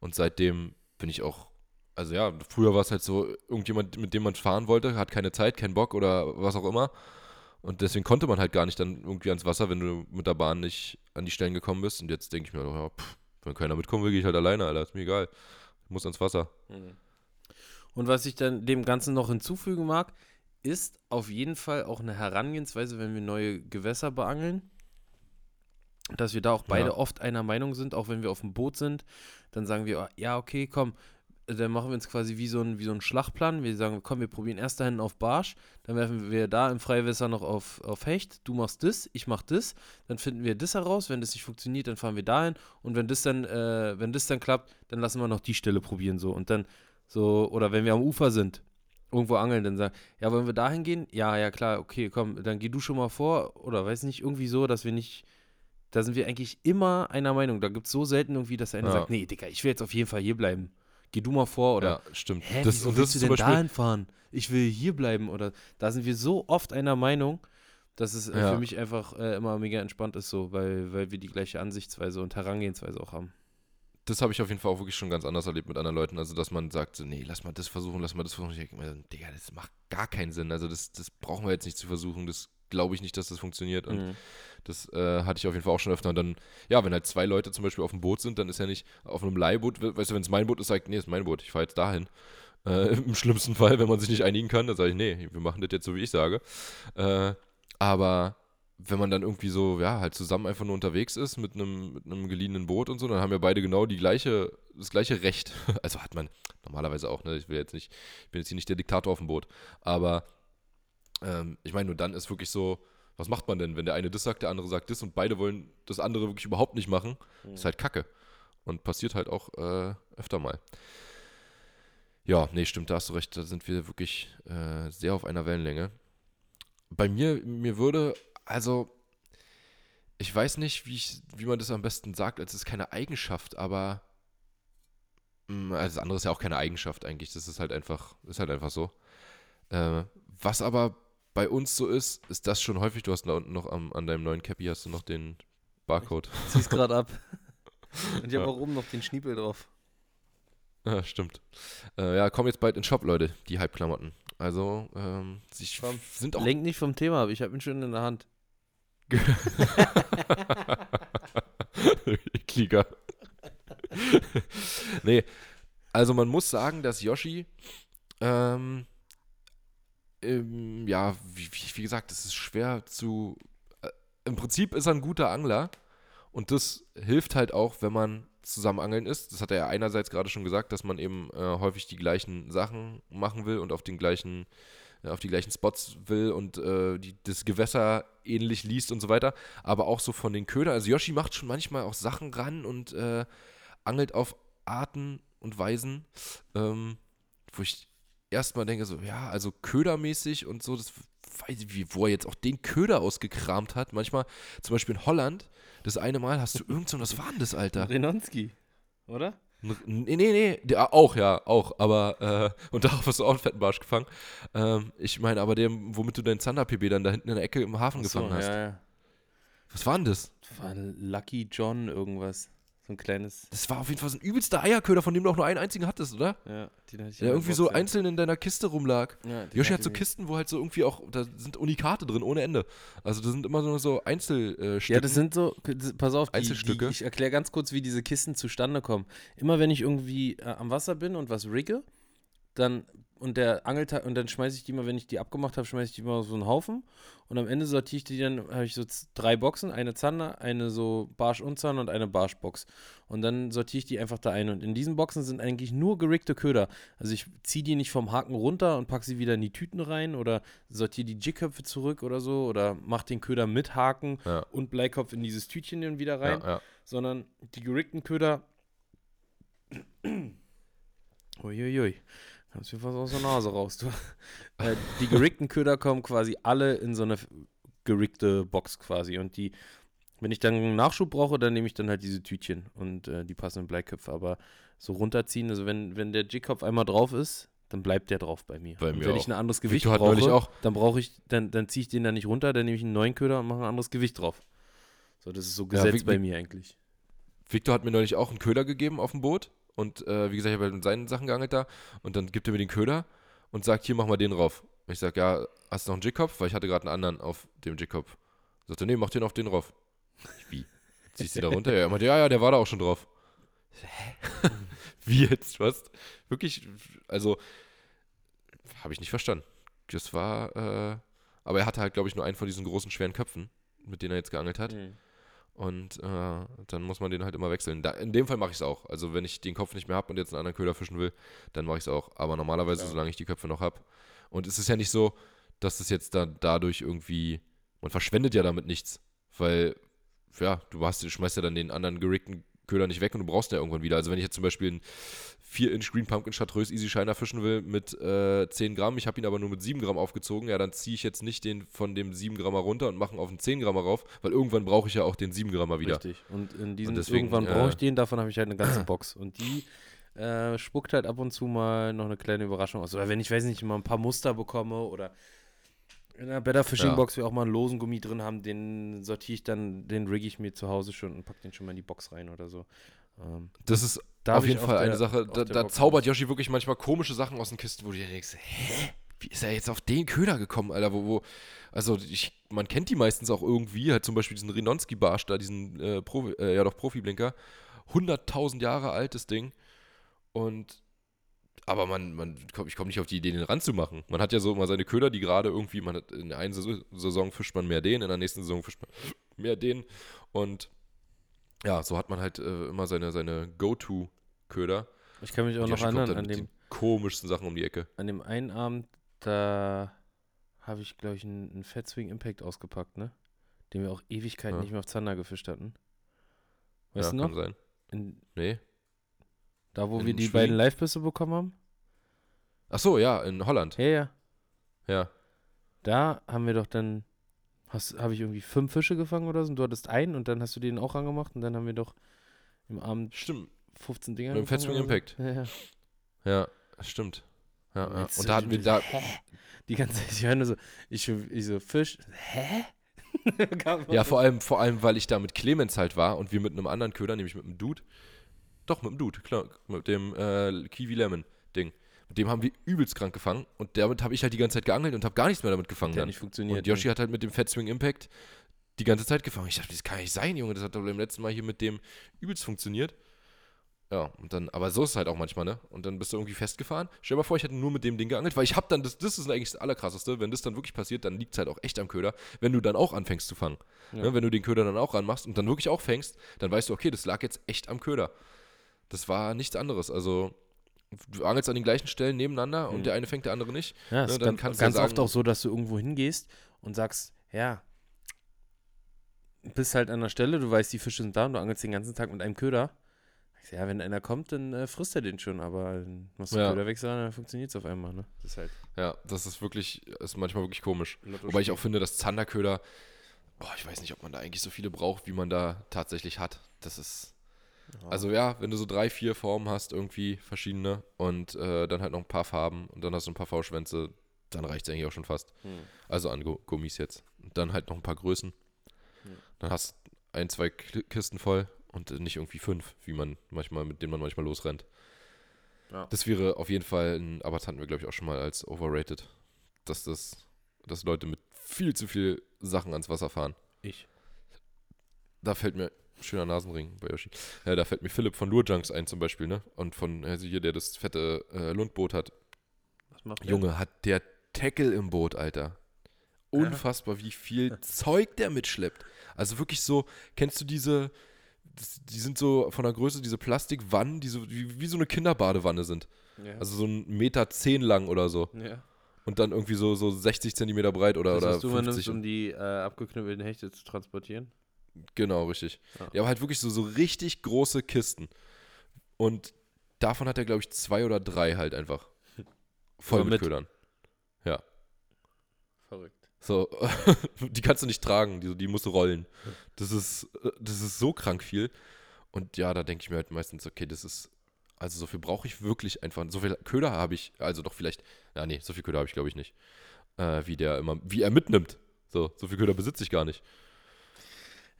Und seitdem bin ich auch, also ja, früher war es halt so, irgendjemand, mit dem man fahren wollte, hat keine Zeit, keinen Bock oder was auch immer. Und deswegen konnte man halt gar nicht dann irgendwie ans Wasser, wenn du mit der Bahn nicht an die Stellen gekommen bist. Und jetzt denke ich mir, ja, pff, wenn keiner mitkommen will, gehe ich halt alleine, Alter, ist mir egal. Ich muss ans Wasser. Und was ich dann dem Ganzen noch hinzufügen mag, ist auf jeden Fall auch eine Herangehensweise, wenn wir neue Gewässer beangeln, dass wir da auch beide Ja. oft einer Meinung sind, auch wenn wir auf dem Boot sind, dann sagen wir, ja, okay, komm, dann machen wir uns quasi wie so ein, wie so ein Schlachtplan. Wir sagen, komm, wir probieren erst dahin auf Barsch, dann werfen wir da im Freiwasser noch auf, auf Hecht, du machst das, ich mach das, dann finden wir das heraus, wenn das nicht funktioniert, dann fahren wir dahin und wenn das dann, äh, wenn das dann klappt, dann lassen wir noch die Stelle probieren so und dann so, oder wenn wir am Ufer sind, irgendwo angeln, dann sagen, ja, wollen wir dahin gehen? Ja, ja, klar, okay, komm, dann geh du schon mal vor oder weiß nicht, irgendwie so, dass wir nicht, da sind wir eigentlich immer einer Meinung. Da gibt es so selten irgendwie, dass der eine Ja. sagt, nee, Digga, ich will jetzt auf jeden Fall hier bleiben. Geh du mal vor oder ja, stimmt. Hä, das, wieso und willst du denn dahin fahren? Ich will hier bleiben oder da sind wir so oft einer Meinung, dass es äh, Ja. für mich einfach äh, immer mega entspannt ist so, weil, weil wir die gleiche Ansichtsweise und Herangehensweise auch haben. das habe ich auf jeden Fall auch wirklich schon ganz anders erlebt mit anderen Leuten. Also, dass man sagt, so, nee, lass mal das versuchen, lass mal das versuchen. Ich denke mir, Digga, das macht gar keinen Sinn. Also, das, das brauchen wir jetzt nicht zu versuchen. Das glaube ich nicht, dass das funktioniert. Und Mhm. das äh, hatte ich auf jeden Fall auch schon öfter. Und dann, ja, wenn halt zwei Leute zum Beispiel auf dem Boot sind, dann ist ja nicht auf einem Leihboot, we- weißt du, wenn es mein Boot ist, sagt, nee, ist mein Boot, ich fahre jetzt dahin. Äh, Im schlimmsten Fall, wenn man sich nicht einigen kann, dann sage ich, nee, wir machen das jetzt so, wie ich sage. Äh, aber wenn man dann irgendwie so, ja, halt zusammen einfach nur unterwegs ist mit einem, mit einem geliehenen Boot und so, dann haben wir beide genau die gleiche, das gleiche Recht. Also hat man normalerweise auch, ne? Ich will jetzt nicht, ich bin jetzt hier nicht der Diktator auf dem Boot. Aber ähm, ich meine, nur dann ist wirklich so, was macht man denn, wenn der eine das sagt, der andere sagt das und beide wollen das andere wirklich überhaupt nicht machen? Ist halt Kacke. Und passiert halt auch äh, öfter mal. Ja, nee, stimmt, da hast du recht, da sind wir wirklich äh, sehr auf einer Wellenlänge. bei mir, mir würde, also, ich weiß nicht, wie, ich, wie man das am besten sagt, als es ist keine Eigenschaft, aber mh, also das andere ist ja auch keine Eigenschaft eigentlich. Das ist halt einfach, ist halt einfach so. Äh, was aber bei uns so ist, ist das schon häufig, du hast da unten noch am, an deinem neuen Cappy hast du noch den Barcode. Zieh's gerade ab. Und ich habe Ja. auch oben noch den Schniepel drauf. Ja, stimmt. Äh, ja, kommen jetzt bald in den Shop, Leute, die Hype-Klamotten. Also, ähm, sie Komm, sind auch Lenk nicht vom Thema ab, ich habe ihn schon in der Hand. Ekliger. nee, also man muss sagen, dass Yoshi, ähm, ähm, ja, wie, wie, gesagt, es ist schwer zu. Äh, Im Prinzip ist er ein guter Angler und das hilft halt auch, wenn man zusammen angeln ist. Das hat er ja einerseits gerade schon gesagt, dass man eben äh, häufig die gleichen Sachen machen will und auf den gleichen äh, auf die gleichen Spots will und äh, die, das Gewässer ähnlich liest und so weiter, aber auch so von den Ködern. Also Yoshi macht schon manchmal auch Sachen ran und äh, angelt auf Arten und Weisen, ähm, wo ich erstmal denke, so, ja, also ködermäßig und so, das weiß ich, wie, wo er jetzt auch den Köder ausgekramt hat. Manchmal, zum Beispiel in Holland, das eine Mal hast du irgend so, was war denn das, Alter? Renonski, oder? Nee, nee, nee, der, auch, ja, auch, aber, äh, und darauf hast du auch einen fetten Barsch gefangen. Ähm, ich meine, aber dem, womit du deinen Zander-PB dann da hinten in der Ecke im Hafen so, gefangen hast. Ja, ja. Was war denn das? Das war ein Lucky John irgendwas. So ein kleines. Das war auf jeden Fall so ein übelster Eierköder, von dem du auch nur einen einzigen hattest, oder? Ja, den hatte ich Der irgendwie so einzeln in deiner Kiste rumlag. Ja, Yoshi hat so. Kisten, wo halt so irgendwie auch, da sind Unikate drin, ohne Ende. Also da sind immer nur so Einzelstücke. Ja, das sind so, pass auf, die, Einzelstücke. Die, ich erkläre ganz kurz, wie diese Kisten zustande kommen. Immer wenn ich irgendwie äh, am Wasser bin und was rigge, dann und der angelt und dann schmeiße ich die mal, wenn ich die abgemacht habe, schmeiße ich die mal auf so einen Haufen und am Ende sortiere ich die dann, habe ich so drei Boxen, eine Zander, eine so Barsch und Zander und eine Barschbox. Und dann sortiere ich die einfach da ein und in diesen Boxen sind eigentlich nur geriggte Köder. Also ich ziehe die nicht vom Haken runter und packe sie wieder in die Tüten rein oder sortiere die Jigköpfe zurück oder so oder mache den Köder mit Haken Ja. und Bleikopf in dieses Tütchen dann wieder rein, Ja, ja. sondern die geriggten Köder. Uiuiui. Kannst mir fast aus der Nase raus, du. äh, die geriggten Köder kommen quasi alle in so eine geriggte Box quasi. Und die, wenn ich dann einen Nachschub brauche, dann nehme ich dann halt diese Tütchen und äh, die passenden Bleiköpfe. Aber so runterziehen, also wenn, wenn der Jigkopf einmal drauf ist, dann bleibt der drauf bei mir. Bei und mir wenn auch. ich ein anderes Gewicht Victor brauche, dann brauche ich, dann, dann ziehe ich den da nicht runter, dann nehme ich einen neuen Köder und mache ein anderes Gewicht drauf. So, das ist so Ja, Gesetz Vic- bei mir eigentlich. Victor hat mir neulich auch einen Köder gegeben auf dem Boot. Und äh, wie gesagt, ich habe halt mit seinen Sachen geangelt da. Und dann gibt er mir den Köder und sagt, hier, mach mal den rauf. Und ich sage, ja, hast du noch einen Jigkopf? Weil ich hatte gerade einen anderen auf dem Jigkopf. Sagt er, nee, mach den auf den rauf. Wie? Ziehst du da runter? Ja, er meinte, ja, ja, der war da auch schon drauf. Hä? wie jetzt? Was? Wirklich, also, habe ich nicht verstanden. Das war, äh, aber er hatte halt, glaube ich, nur einen von diesen großen, schweren Köpfen, mit denen er jetzt geangelt hat. Mhm. Und äh, dann muss man den halt immer wechseln. Da, in dem Fall mache ich es auch. Also wenn ich den Kopf nicht mehr habe und jetzt einen anderen Köder fischen will, dann mache ich es auch. Aber normalerweise, Klar. solange ich die Köpfe noch habe. Und es ist ja nicht so, dass das jetzt dann dadurch irgendwie, man verschwendet ja damit nichts. Weil, ja, du hast, du schmeißt ja dann den anderen geriggten Köder nicht weg und du brauchst den ja irgendwann wieder. Also wenn ich jetzt zum Beispiel einen 4-Inch Green Pumpkin Chartreuse Easy Shiner fischen will mit äh, 10 Gramm, ich habe ihn aber nur mit 7 Gramm aufgezogen, ja, dann ziehe ich jetzt nicht den von dem 7 Grammer runter und mache ihn auf den 10 Grammer rauf, weil irgendwann brauche ich ja auch den 7 Grammer wieder. Richtig. Und in diesem Und deswegen, irgendwann brauche ich äh, den, davon habe ich halt eine ganze Box. Und die äh, spuckt halt ab und zu mal noch eine kleine Überraschung aus. Oder wenn ich, weiß nicht, mal ein paar Muster bekomme oder in der Better Fishing Ja. Box wir auch mal einen losen Gummi drin haben, den sortiere ich dann, den rigge ich mir zu Hause schon und packe den schon mal in die Box rein oder so. Ähm, Das ist auf jeden Fall der- eine Sache, da, da zaubert. Yoshi wirklich manchmal komische Sachen aus den Kisten, wo du dir denkst, hä? Wie ist er jetzt auf den Köder gekommen, Alter? Wo, wo, also ich, man kennt die meistens auch irgendwie, halt zum Beispiel diesen Rinonski-Barsch da, diesen äh, Profi, äh, ja doch Profi-Blinker. 100.000 Jahre altes Ding. Und aber man, man ich komme nicht auf die Idee, den ranzumachen. Man hat ja so immer seine Köder, die gerade irgendwie, man hat in der einen Saison, fischt man mehr den, in der nächsten Saison fischt man mehr den. Und ja, so hat man halt äh, immer seine, seine Go-To-Köder. Ich kann mich auch Und noch erinnern an dem, komischsten Sachen um die Ecke. an dem einen Abend, da habe ich, glaube ich, einen, einen Fat Swing Impact ausgepackt, ne? Den wir auch Ewigkeiten Ja. nicht mehr auf Zander gefischt hatten. Weißt ja, du noch? kann sein. In, Nee. Da, wo In wir die Schweden? beiden Live-Bisse bekommen haben? Ach so, ja, in Holland. Ja, ja. Ja. Da haben wir doch dann, habe ich irgendwie fünf Fische gefangen oder so und du hattest einen und dann hast du den auch angemacht und dann haben wir doch im Abend Stimmt. 15 Dinger Mit dem Swing oder so. Impact. Ja, ja. Ja, stimmt. Ja, ja. Und da hatten wir da. Hä? Die ganze Zeit, ich höre nur so, ich, ich so, Fisch, hä? Ja, vor allem, vor allem, weil ich da mit Clemens halt war und wir mit einem anderen Köder, nämlich mit einem Dude. Doch, mit dem Dude, klar. Mit dem äh, Kiwi Lemon Ding. Mit dem haben wir übelst krank gefangen und damit habe ich halt die ganze Zeit geangelt und habe gar nichts mehr damit gefangen Hat ja nicht funktioniert. Und Yoshi hat halt mit dem Fat Swing Impact die ganze Zeit gefangen. Ich dachte, das kann nicht sein, Junge. Das hat doch beim letzten Mal hier mit dem übelst funktioniert. Ja, und dann, aber so ist es halt auch manchmal, ne? Und dann bist du irgendwie festgefahren. Stell dir mal vor, ich hätte nur mit dem Ding geangelt, weil ich hab dann, das, das ist eigentlich das Allerkrasseste, wenn das dann wirklich passiert, dann liegt es halt auch echt am Köder, wenn du dann auch anfängst zu fangen. Ja. Ne? Wenn du den Köder dann auch ranmachst und dann wirklich auch fängst, dann weißt du, okay, das lag jetzt echt am Köder. Das war nichts anderes. Also, du angelst an den gleichen Stellen nebeneinander Mhm. und der eine fängt, der andere nicht. Ja, Ne, ist dann ganz, ganz ja oft auch so, dass du irgendwo hingehst und sagst, ja, bist halt an der Stelle, du weißt, die Fische sind da und du angelst den ganzen Tag mit einem Köder. Ja, wenn einer kommt, dann äh, frisst er den schon, aber dann musst du Ja. Köder wechseln, dann funktioniert es auf einmal, ne? Das ist halt Ja, das ist wirklich, ist manchmal wirklich komisch. Lotto Wobei ich auch finde, dass Zanderköder, boah, ich weiß nicht, ob man da eigentlich so viele braucht, wie man da tatsächlich hat. Das ist, also ja, wenn du so drei, vier Formen hast, irgendwie verschiedene und äh, dann halt noch ein paar Farben und dann hast du ein paar V-Schwänze, dann reicht es eigentlich auch schon fast. Hm. Also an Gu- Gummis jetzt. Und dann halt noch ein paar Größen. Ja. Dann hast ein, zwei Kisten voll und nicht irgendwie fünf, wie man manchmal, mit denen man manchmal losrennt. Ja. Das wäre auf jeden Fall, ein, aber das hatten wir, glaube ich, auch schon mal als overrated, dass das, dass Leute mit viel zu viel Sachen ans Wasser fahren. Ich. Da fällt mir schöner Nasenring bei Yoshi. Ja, da fällt mir Philipp von Lurjunks ein zum Beispiel, ne? Und von also hier, der das fette äh, Lundboot hat. Was macht Junge, hat der Tackle im Boot, Alter. Unfassbar, wie viel Zeug der mitschleppt. Also wirklich so, kennst du diese, die sind so von der Größe, diese Plastikwannen, die so, wie, wie so eine Kinderbadewanne sind. Ja. Also so ein Meter zehn lang oder so. ja. Und dann irgendwie so, so 60 Zentimeter breit oder, das, oder was du 50. nimmst, um die äh, abgeknüppelten Hechte zu transportieren. Genau, richtig. Ja. Ja, aber halt wirklich so, so richtig große Kisten. Und davon hat er, glaube ich, zwei oder drei halt einfach. Voll mit, mit. Ködern. Verrückt. So, die kannst du nicht tragen, die, die musst du rollen. Das ist, das ist so krank viel. Und ja, da denke ich mir halt meistens, okay, das ist, also so viel brauche ich wirklich einfach. So viel Köder habe ich, also doch vielleicht, ja, nee, so viel Köder habe ich glaube ich nicht. Äh, wie der immer, wie er mitnimmt. So, so viel Köder besitze ich gar nicht.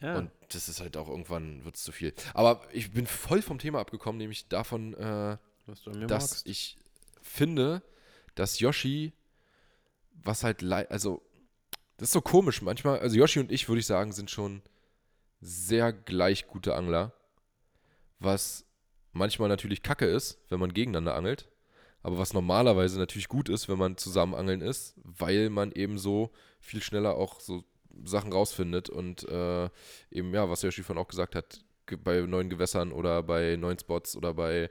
Ja. Und das ist halt auch irgendwann, wird es zu viel. Aber ich bin voll vom Thema abgekommen, nämlich davon, äh, dass magst. ich finde, dass Yoshi, was halt, also, das ist so komisch manchmal. Also, Yoshi und ich, würde ich sagen, sind schon sehr gleich gute Angler. Was manchmal natürlich kacke ist, wenn man gegeneinander angelt. Aber was normalerweise natürlich gut ist, wenn man zusammen angeln ist, weil man eben so viel schneller auch so Sachen rausfindet und äh, eben, ja, was Yoshi vorhin auch gesagt hat, bei neuen Gewässern oder bei neuen Spots oder bei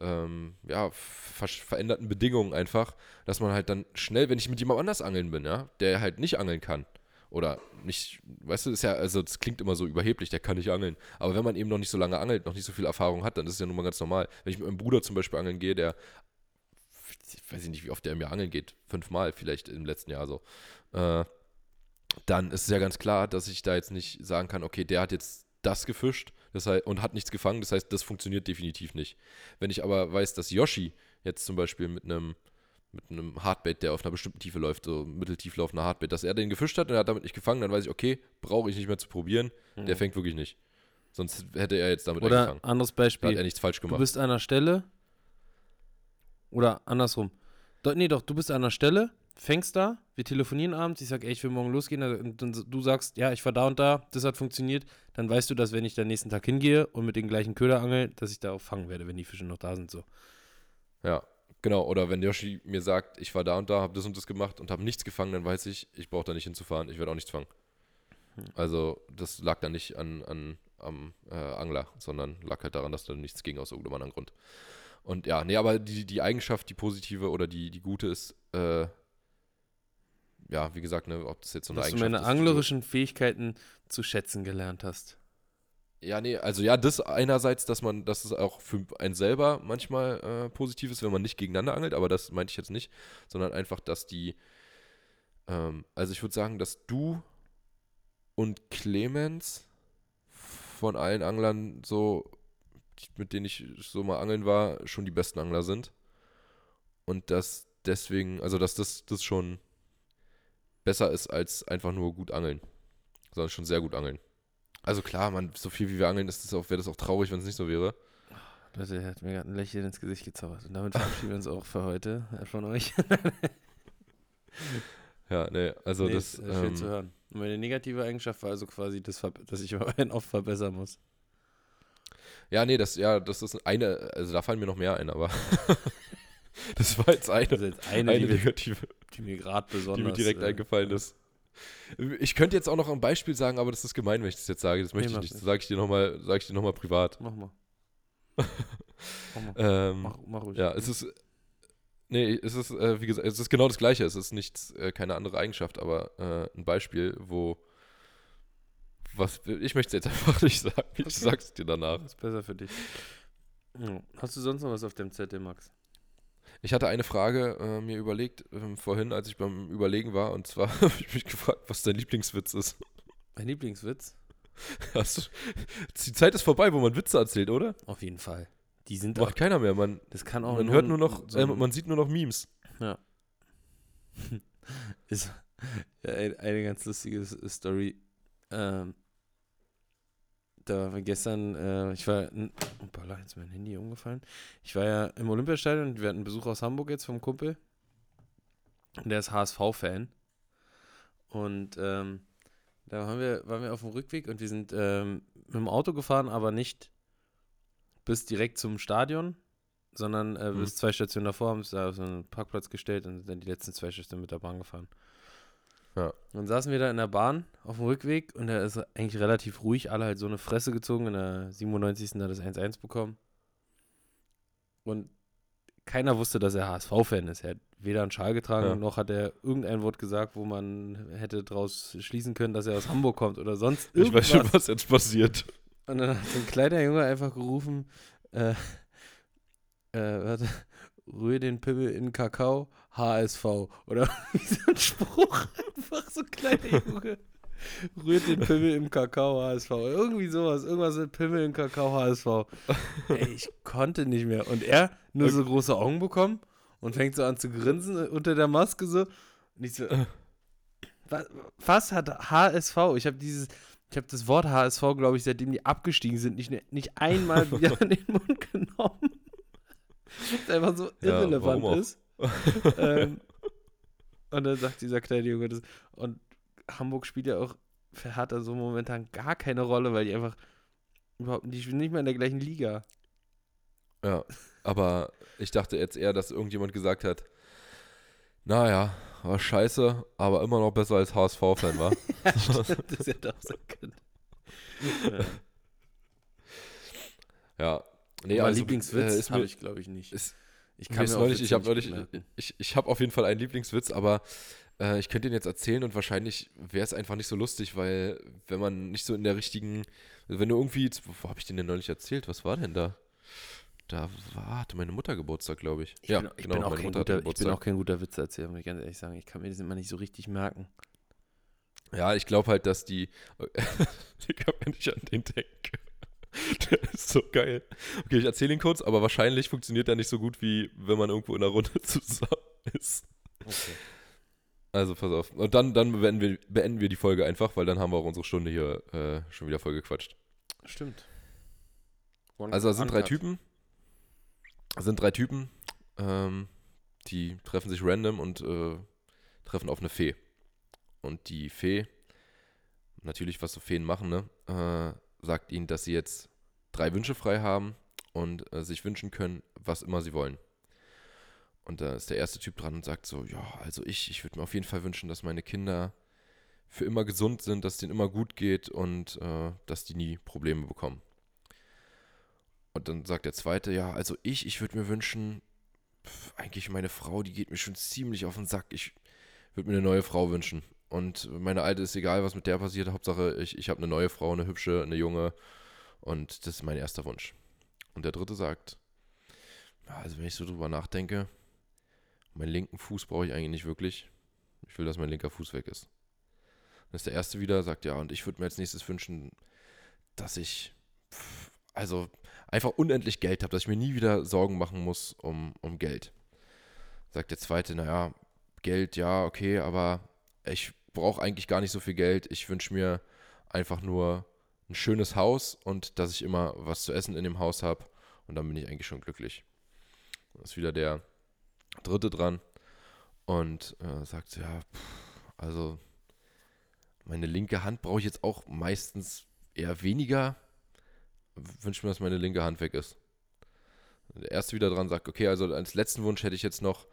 ähm, ja, ver veränderten Bedingungen einfach, dass man halt dann schnell, wenn ich mit jemand anders angeln bin, ja, der halt nicht angeln kann oder nicht, weißt du, ist ja, also das klingt immer so überheblich, der kann nicht angeln. Aber wenn man eben noch nicht so lange angelt, noch nicht so viel Erfahrung hat, dann ist es ja nun mal ganz normal. Wenn ich mit meinem Bruder zum Beispiel angeln gehe, der, ich weiß nicht, wie oft der im Jahr angeln geht, fünfmal vielleicht im letzten Jahr so, äh, dann ist es ja ganz klar, dass ich da jetzt nicht sagen kann, okay, der hat jetzt das gefischt das heißt, und hat nichts gefangen, das heißt, das funktioniert definitiv nicht. Wenn ich aber weiß, dass Yoshi jetzt zum Beispiel mit einem mit einem Hardbait, der auf einer bestimmten Tiefe läuft, so mitteltief laufender Hardbait, dass er den gefischt hat und er hat damit nicht gefangen, dann weiß ich, okay, brauche ich nicht mehr zu probieren, der fängt wirklich nicht. Sonst hätte er jetzt damit Mhm. Oder angefangen. anderes Da hat Beispiel. er nichts falsch Du gemacht. bist an einer Stelle. Oder andersrum. Do, nee, doch, du bist an einer Stelle, fängst da, wir telefonieren abends, ich sag, ey, ich will morgen losgehen, und dann du sagst, ja, ich war da und da, das hat funktioniert, dann weißt du, dass wenn ich dann nächsten Tag hingehe und mit den gleichen Köder angel, dass ich da auch fangen werde, wenn die Fische noch da sind, so. Ja, genau. Oder wenn Yoshi mir sagt, ich war da und da, habe das und das gemacht und habe nichts gefangen, dann weiß ich, ich brauche da nicht hinzufahren, ich werde auch nichts fangen. Hm. Also das lag dann nicht an, an am äh, Angler, sondern lag halt daran, dass da nichts ging aus irgendeinem anderen Grund. Und ja, nee, aber die, die Eigenschaft, die positive oder die, die gute ist, äh, ja, wie gesagt, ne, ob das jetzt so eine Dass du Eigenschaft meine ist, die du- anglerischen Fähigkeiten zu schätzen gelernt hast. Ja, nee, also ja, das einerseits, dass man, dass es auch für einen selber manchmal äh, positiv ist, wenn man nicht gegeneinander angelt, aber das meinte ich jetzt nicht, sondern einfach, dass die, Ähm, also ich würde sagen, dass du und Clemens von allen Anglern so, mit denen ich so mal angeln war, schon die besten Angler sind. Und dass deswegen, also dass das, das schon besser ist als einfach nur gut angeln. Sondern schon sehr gut angeln. Also klar, man, so viel wie wir angeln, ist das auch, wäre das auch traurig, wenn es nicht so wäre. Leute, er hat mir gerade ein Lächeln ins Gesicht gezaubert. Und damit verabschieden wir uns auch für heute äh, von euch. Ja, nee, also Nee, das. ist, äh, schön ähm, zu hören. Und meine negative Eigenschaft war also quasi, das, dass ich meinen oft verbessern muss. Ja, nee, das, ja, das ist eine, also da fallen mir noch mehr ein, aber das war jetzt eine, Das jetzt eine, eine die, mir- negative, die mir gerade die besonders. mir direkt äh, eingefallen ist. Ich könnte jetzt auch noch ein Beispiel sagen, aber das ist gemein, wenn ich das jetzt sage. Das möchte Nee, ich nicht. Das sage ich dir nochmal, sage ich dir noch mal privat. Mach mal. Mach mal. Ähm, Mach, mach ruhig. ja, es ist, nee, es ist, äh, wie gesagt, es ist genau das Gleiche. Es ist nicht, äh, keine andere Eigenschaft, aber äh, ein Beispiel, wo, was, ich möchte es jetzt einfach nicht sagen. Ich Okay. sag's dir danach. ist besser für dich. Hast du sonst noch was auf dem Zettel, Max? Ich hatte eine Frage äh, mir überlegt ähm, vorhin, als ich beim Überlegen war, und zwar habe ich mich gefragt, was dein Lieblingswitz ist. Mein Lieblingswitz? Du, die Zeit ist vorbei, wo man Witze erzählt, oder? Auf jeden Fall. Die sind auch. Macht keiner mehr. Man, Das kann auch man hört nur noch, so äh, man sieht nur noch Memes. ist ja, ein- eine ganz lustige Story. Ähm, da gestern, äh, ich war, Hoppala, jetzt ist mein Handy umgefallen. Ich war ja im Olympiastadion und wir hatten Besuch aus Hamburg jetzt vom Kumpel. Und der ist HSV-Fan. Und ähm, da waren wir, waren wir auf dem Rückweg und wir sind ähm, mit dem Auto gefahren, aber nicht bis direkt zum Stadion, sondern äh, Mhm. bis zwei Stationen davor, haben uns da auf so einen Parkplatz gestellt und sind dann die letzten zwei Stationen mit der Bahn gefahren. Dann saßen wir da in der Bahn auf dem Rückweg und da ist eigentlich relativ ruhig, alle halt so eine Fresse gezogen, in der 97. hat das 1-1 bekommen. Und keiner wusste, dass er HSV-Fan ist. Er hat weder einen Schal getragen, Ja. noch hat er irgendein Wort gesagt, wo man hätte daraus schließen können, dass er aus Hamburg kommt oder sonst Ich weiß schon, irgendwas. was jetzt passiert. Und dann hat so ein kleiner Junge einfach gerufen, äh, äh, warte, rühr den Pimmel in Kakao, HSV. Oder wie so ein Spruch, einfach so ein kleiner Junge. Rührt den Pimmel im Kakao, HSV. Irgendwie sowas, irgendwas mit Pimmel im Kakao, HSV. Ey, ich konnte nicht mehr. Und er nur so große Augen bekommen und fängt so an zu grinsen unter der Maske so. Und ich so, was, was hat HSV? Ich habe dieses, ich habe das Wort HSV, glaube ich, seitdem die abgestiegen sind, nicht, nicht einmal wieder in den Mund genommen. Das einfach so Ja, irrelevant auch? ist. ähm, und dann sagt dieser kleine Junge das. Und Hamburg spielt ja auch für Hertha so momentan gar keine Rolle, weil die einfach überhaupt die spielen nicht mehr in der gleichen Liga. Ja, aber ich dachte jetzt eher, dass irgendjemand gesagt hat, naja, war scheiße, aber immer noch besser als HSV-Fan war. Ja, stimmt, das hätte auch sein können. Ja. ja. Nee, Aber also, Lieblingswitz äh, ist habe ich, glaube ich, nicht. ist, ich mir ist auch neulich, ich habe nicht neulich, merken. ich, ich habe auf jeden Fall einen Lieblingswitz, aber äh, ich könnte den jetzt erzählen und wahrscheinlich wäre es einfach nicht so lustig, weil wenn man nicht so in der richtigen, also wenn du irgendwie, wo habe ich den denn neulich erzählt? Was war denn da? Da war, hatte meine Mutter Geburtstag, glaube ich. Ich ja, bin, ich genau, bin auch meine kein Mutter guter, ich bin Geburtstag. auch kein guter Witzeerzähler, muss ich ganz ehrlich sagen. Ich kann mir das immer nicht so richtig merken. Ja, ich glaube halt, dass die. Digga, wenn ich an den denke. Der ist so geil. Okay, ich erzähle ihn kurz, aber wahrscheinlich funktioniert er nicht so gut, wie wenn man irgendwo in einer Runde zusammen ist. Okay. Also pass auf. Und dann, dann beenden, wir, beenden wir die Folge einfach, weil dann haben wir auch unsere Stunde hier äh, schon wieder voll gequatscht. Stimmt. One Also, es sind drei. Typen. Es sind drei Typen. Ähm, die treffen sich random und äh, treffen auf eine Fee. Und die Fee, natürlich, was so Feen machen, ne, äh, sagt ihnen, dass sie jetzt drei Wünsche frei haben und äh, sich wünschen können, was immer sie wollen. Und da ist der erste Typ dran und sagt so, ja, also ich, ich würde mir auf jeden Fall wünschen, dass meine Kinder für immer gesund sind, dass es denen immer gut geht und äh, dass die nie Probleme bekommen. Und dann sagt der zweite, ja, also ich, ich würde mir wünschen, pf, eigentlich meine Frau, die geht mir schon ziemlich auf den Sack. Ich würde mir eine neue Frau wünschen. Und meine alte ist egal, was mit der passiert. Hauptsache, ich, ich habe eine neue Frau, eine hübsche, eine junge. Und das ist mein erster Wunsch. Und der dritte sagt, also wenn ich so drüber nachdenke, meinen linken Fuß brauche ich eigentlich nicht wirklich. Ich will, dass mein linker Fuß weg ist. Dann ist der erste wieder, sagt, ja, und ich würde mir als nächstes wünschen, dass ich, pff, also einfach unendlich Geld habe, dass ich mir nie wieder Sorgen machen muss um, um Geld. Sagt der zweite, naja, Geld, ja, okay, aber ich brauche eigentlich gar nicht so viel Geld. Ich wünsche mir einfach nur ein schönes Haus und dass ich immer was zu essen in dem Haus habe. Und dann bin ich eigentlich schon glücklich. Dann ist wieder der dritte dran und äh, sagt, ja, pff, also meine linke Hand brauche ich jetzt auch meistens eher weniger. Wünsche mir, dass meine linke Hand weg ist. Der erste wieder dran sagt, okay, also als letzten Wunsch hätte ich jetzt noch,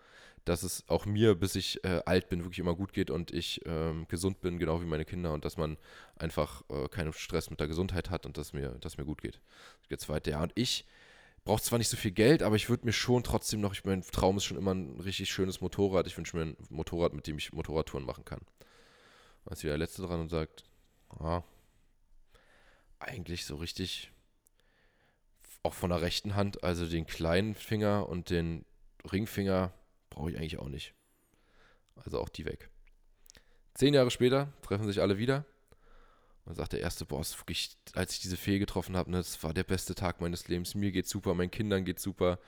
dass es auch mir, bis ich äh, alt bin, wirklich immer gut geht und ich ähm, gesund bin, genau wie meine Kinder und dass man einfach äh, keinen Stress mit der Gesundheit hat und dass mir, dass mir gut geht. Der zweite, ja, und ich brauche zwar nicht so viel Geld, aber ich würde mir schon trotzdem noch, ich mein Traum ist schon immer ein richtig schönes Motorrad. Ich wünsche mir ein Motorrad, mit dem ich Motorradtouren machen kann. Da ist wieder der Letzte dran und sagt, ah, eigentlich so richtig, auch von der rechten Hand, also den kleinen Finger und den Ringfinger brauche ich eigentlich auch nicht. Also auch die weg. Zehn Jahre später treffen sich alle wieder. Und sagt der erste Boss, wirklich, als ich diese Fee getroffen habe, ne, das war der beste Tag meines Lebens. Mir geht's super, meinen Kindern geht's super.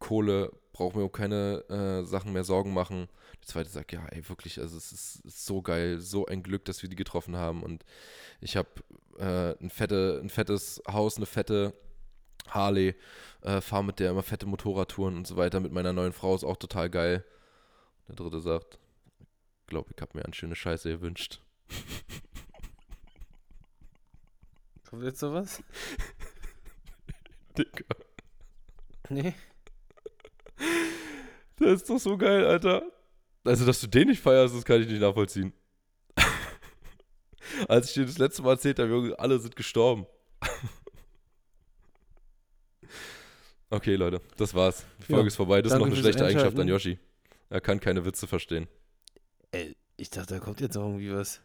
Kohle, brauche mir um keine äh, Sachen mehr Sorgen machen. Der zweite sagt, ja, ey, wirklich, also es ist, ist so geil, so ein Glück, dass wir die getroffen haben. Und ich habe äh, ein, fette, ein fettes Haus, eine fette Harley, äh, fahre mit der immer fette Motorradtouren und so weiter. Mit meiner neuen Frau ist auch total geil. Der dritte sagt, ich glaube, ich habe mir eine schöne Scheiße gewünscht. Kommt jetzt sowas? Digga. Nee. Das ist doch so geil, Alter. Also, dass du den nicht feierst, das kann ich nicht nachvollziehen. Als ich dir das letzte Mal erzählt habe, Junge, alle sind gestorben. Okay, Leute, das war's. Die Folge Ja, ist vorbei. Das ist noch eine schlechte Eigenschaft an. Yoshi. Er kann keine Witze verstehen. Ey, ich dachte, da kommt jetzt noch irgendwie was.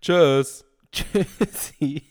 Tschüss. Tschüssi.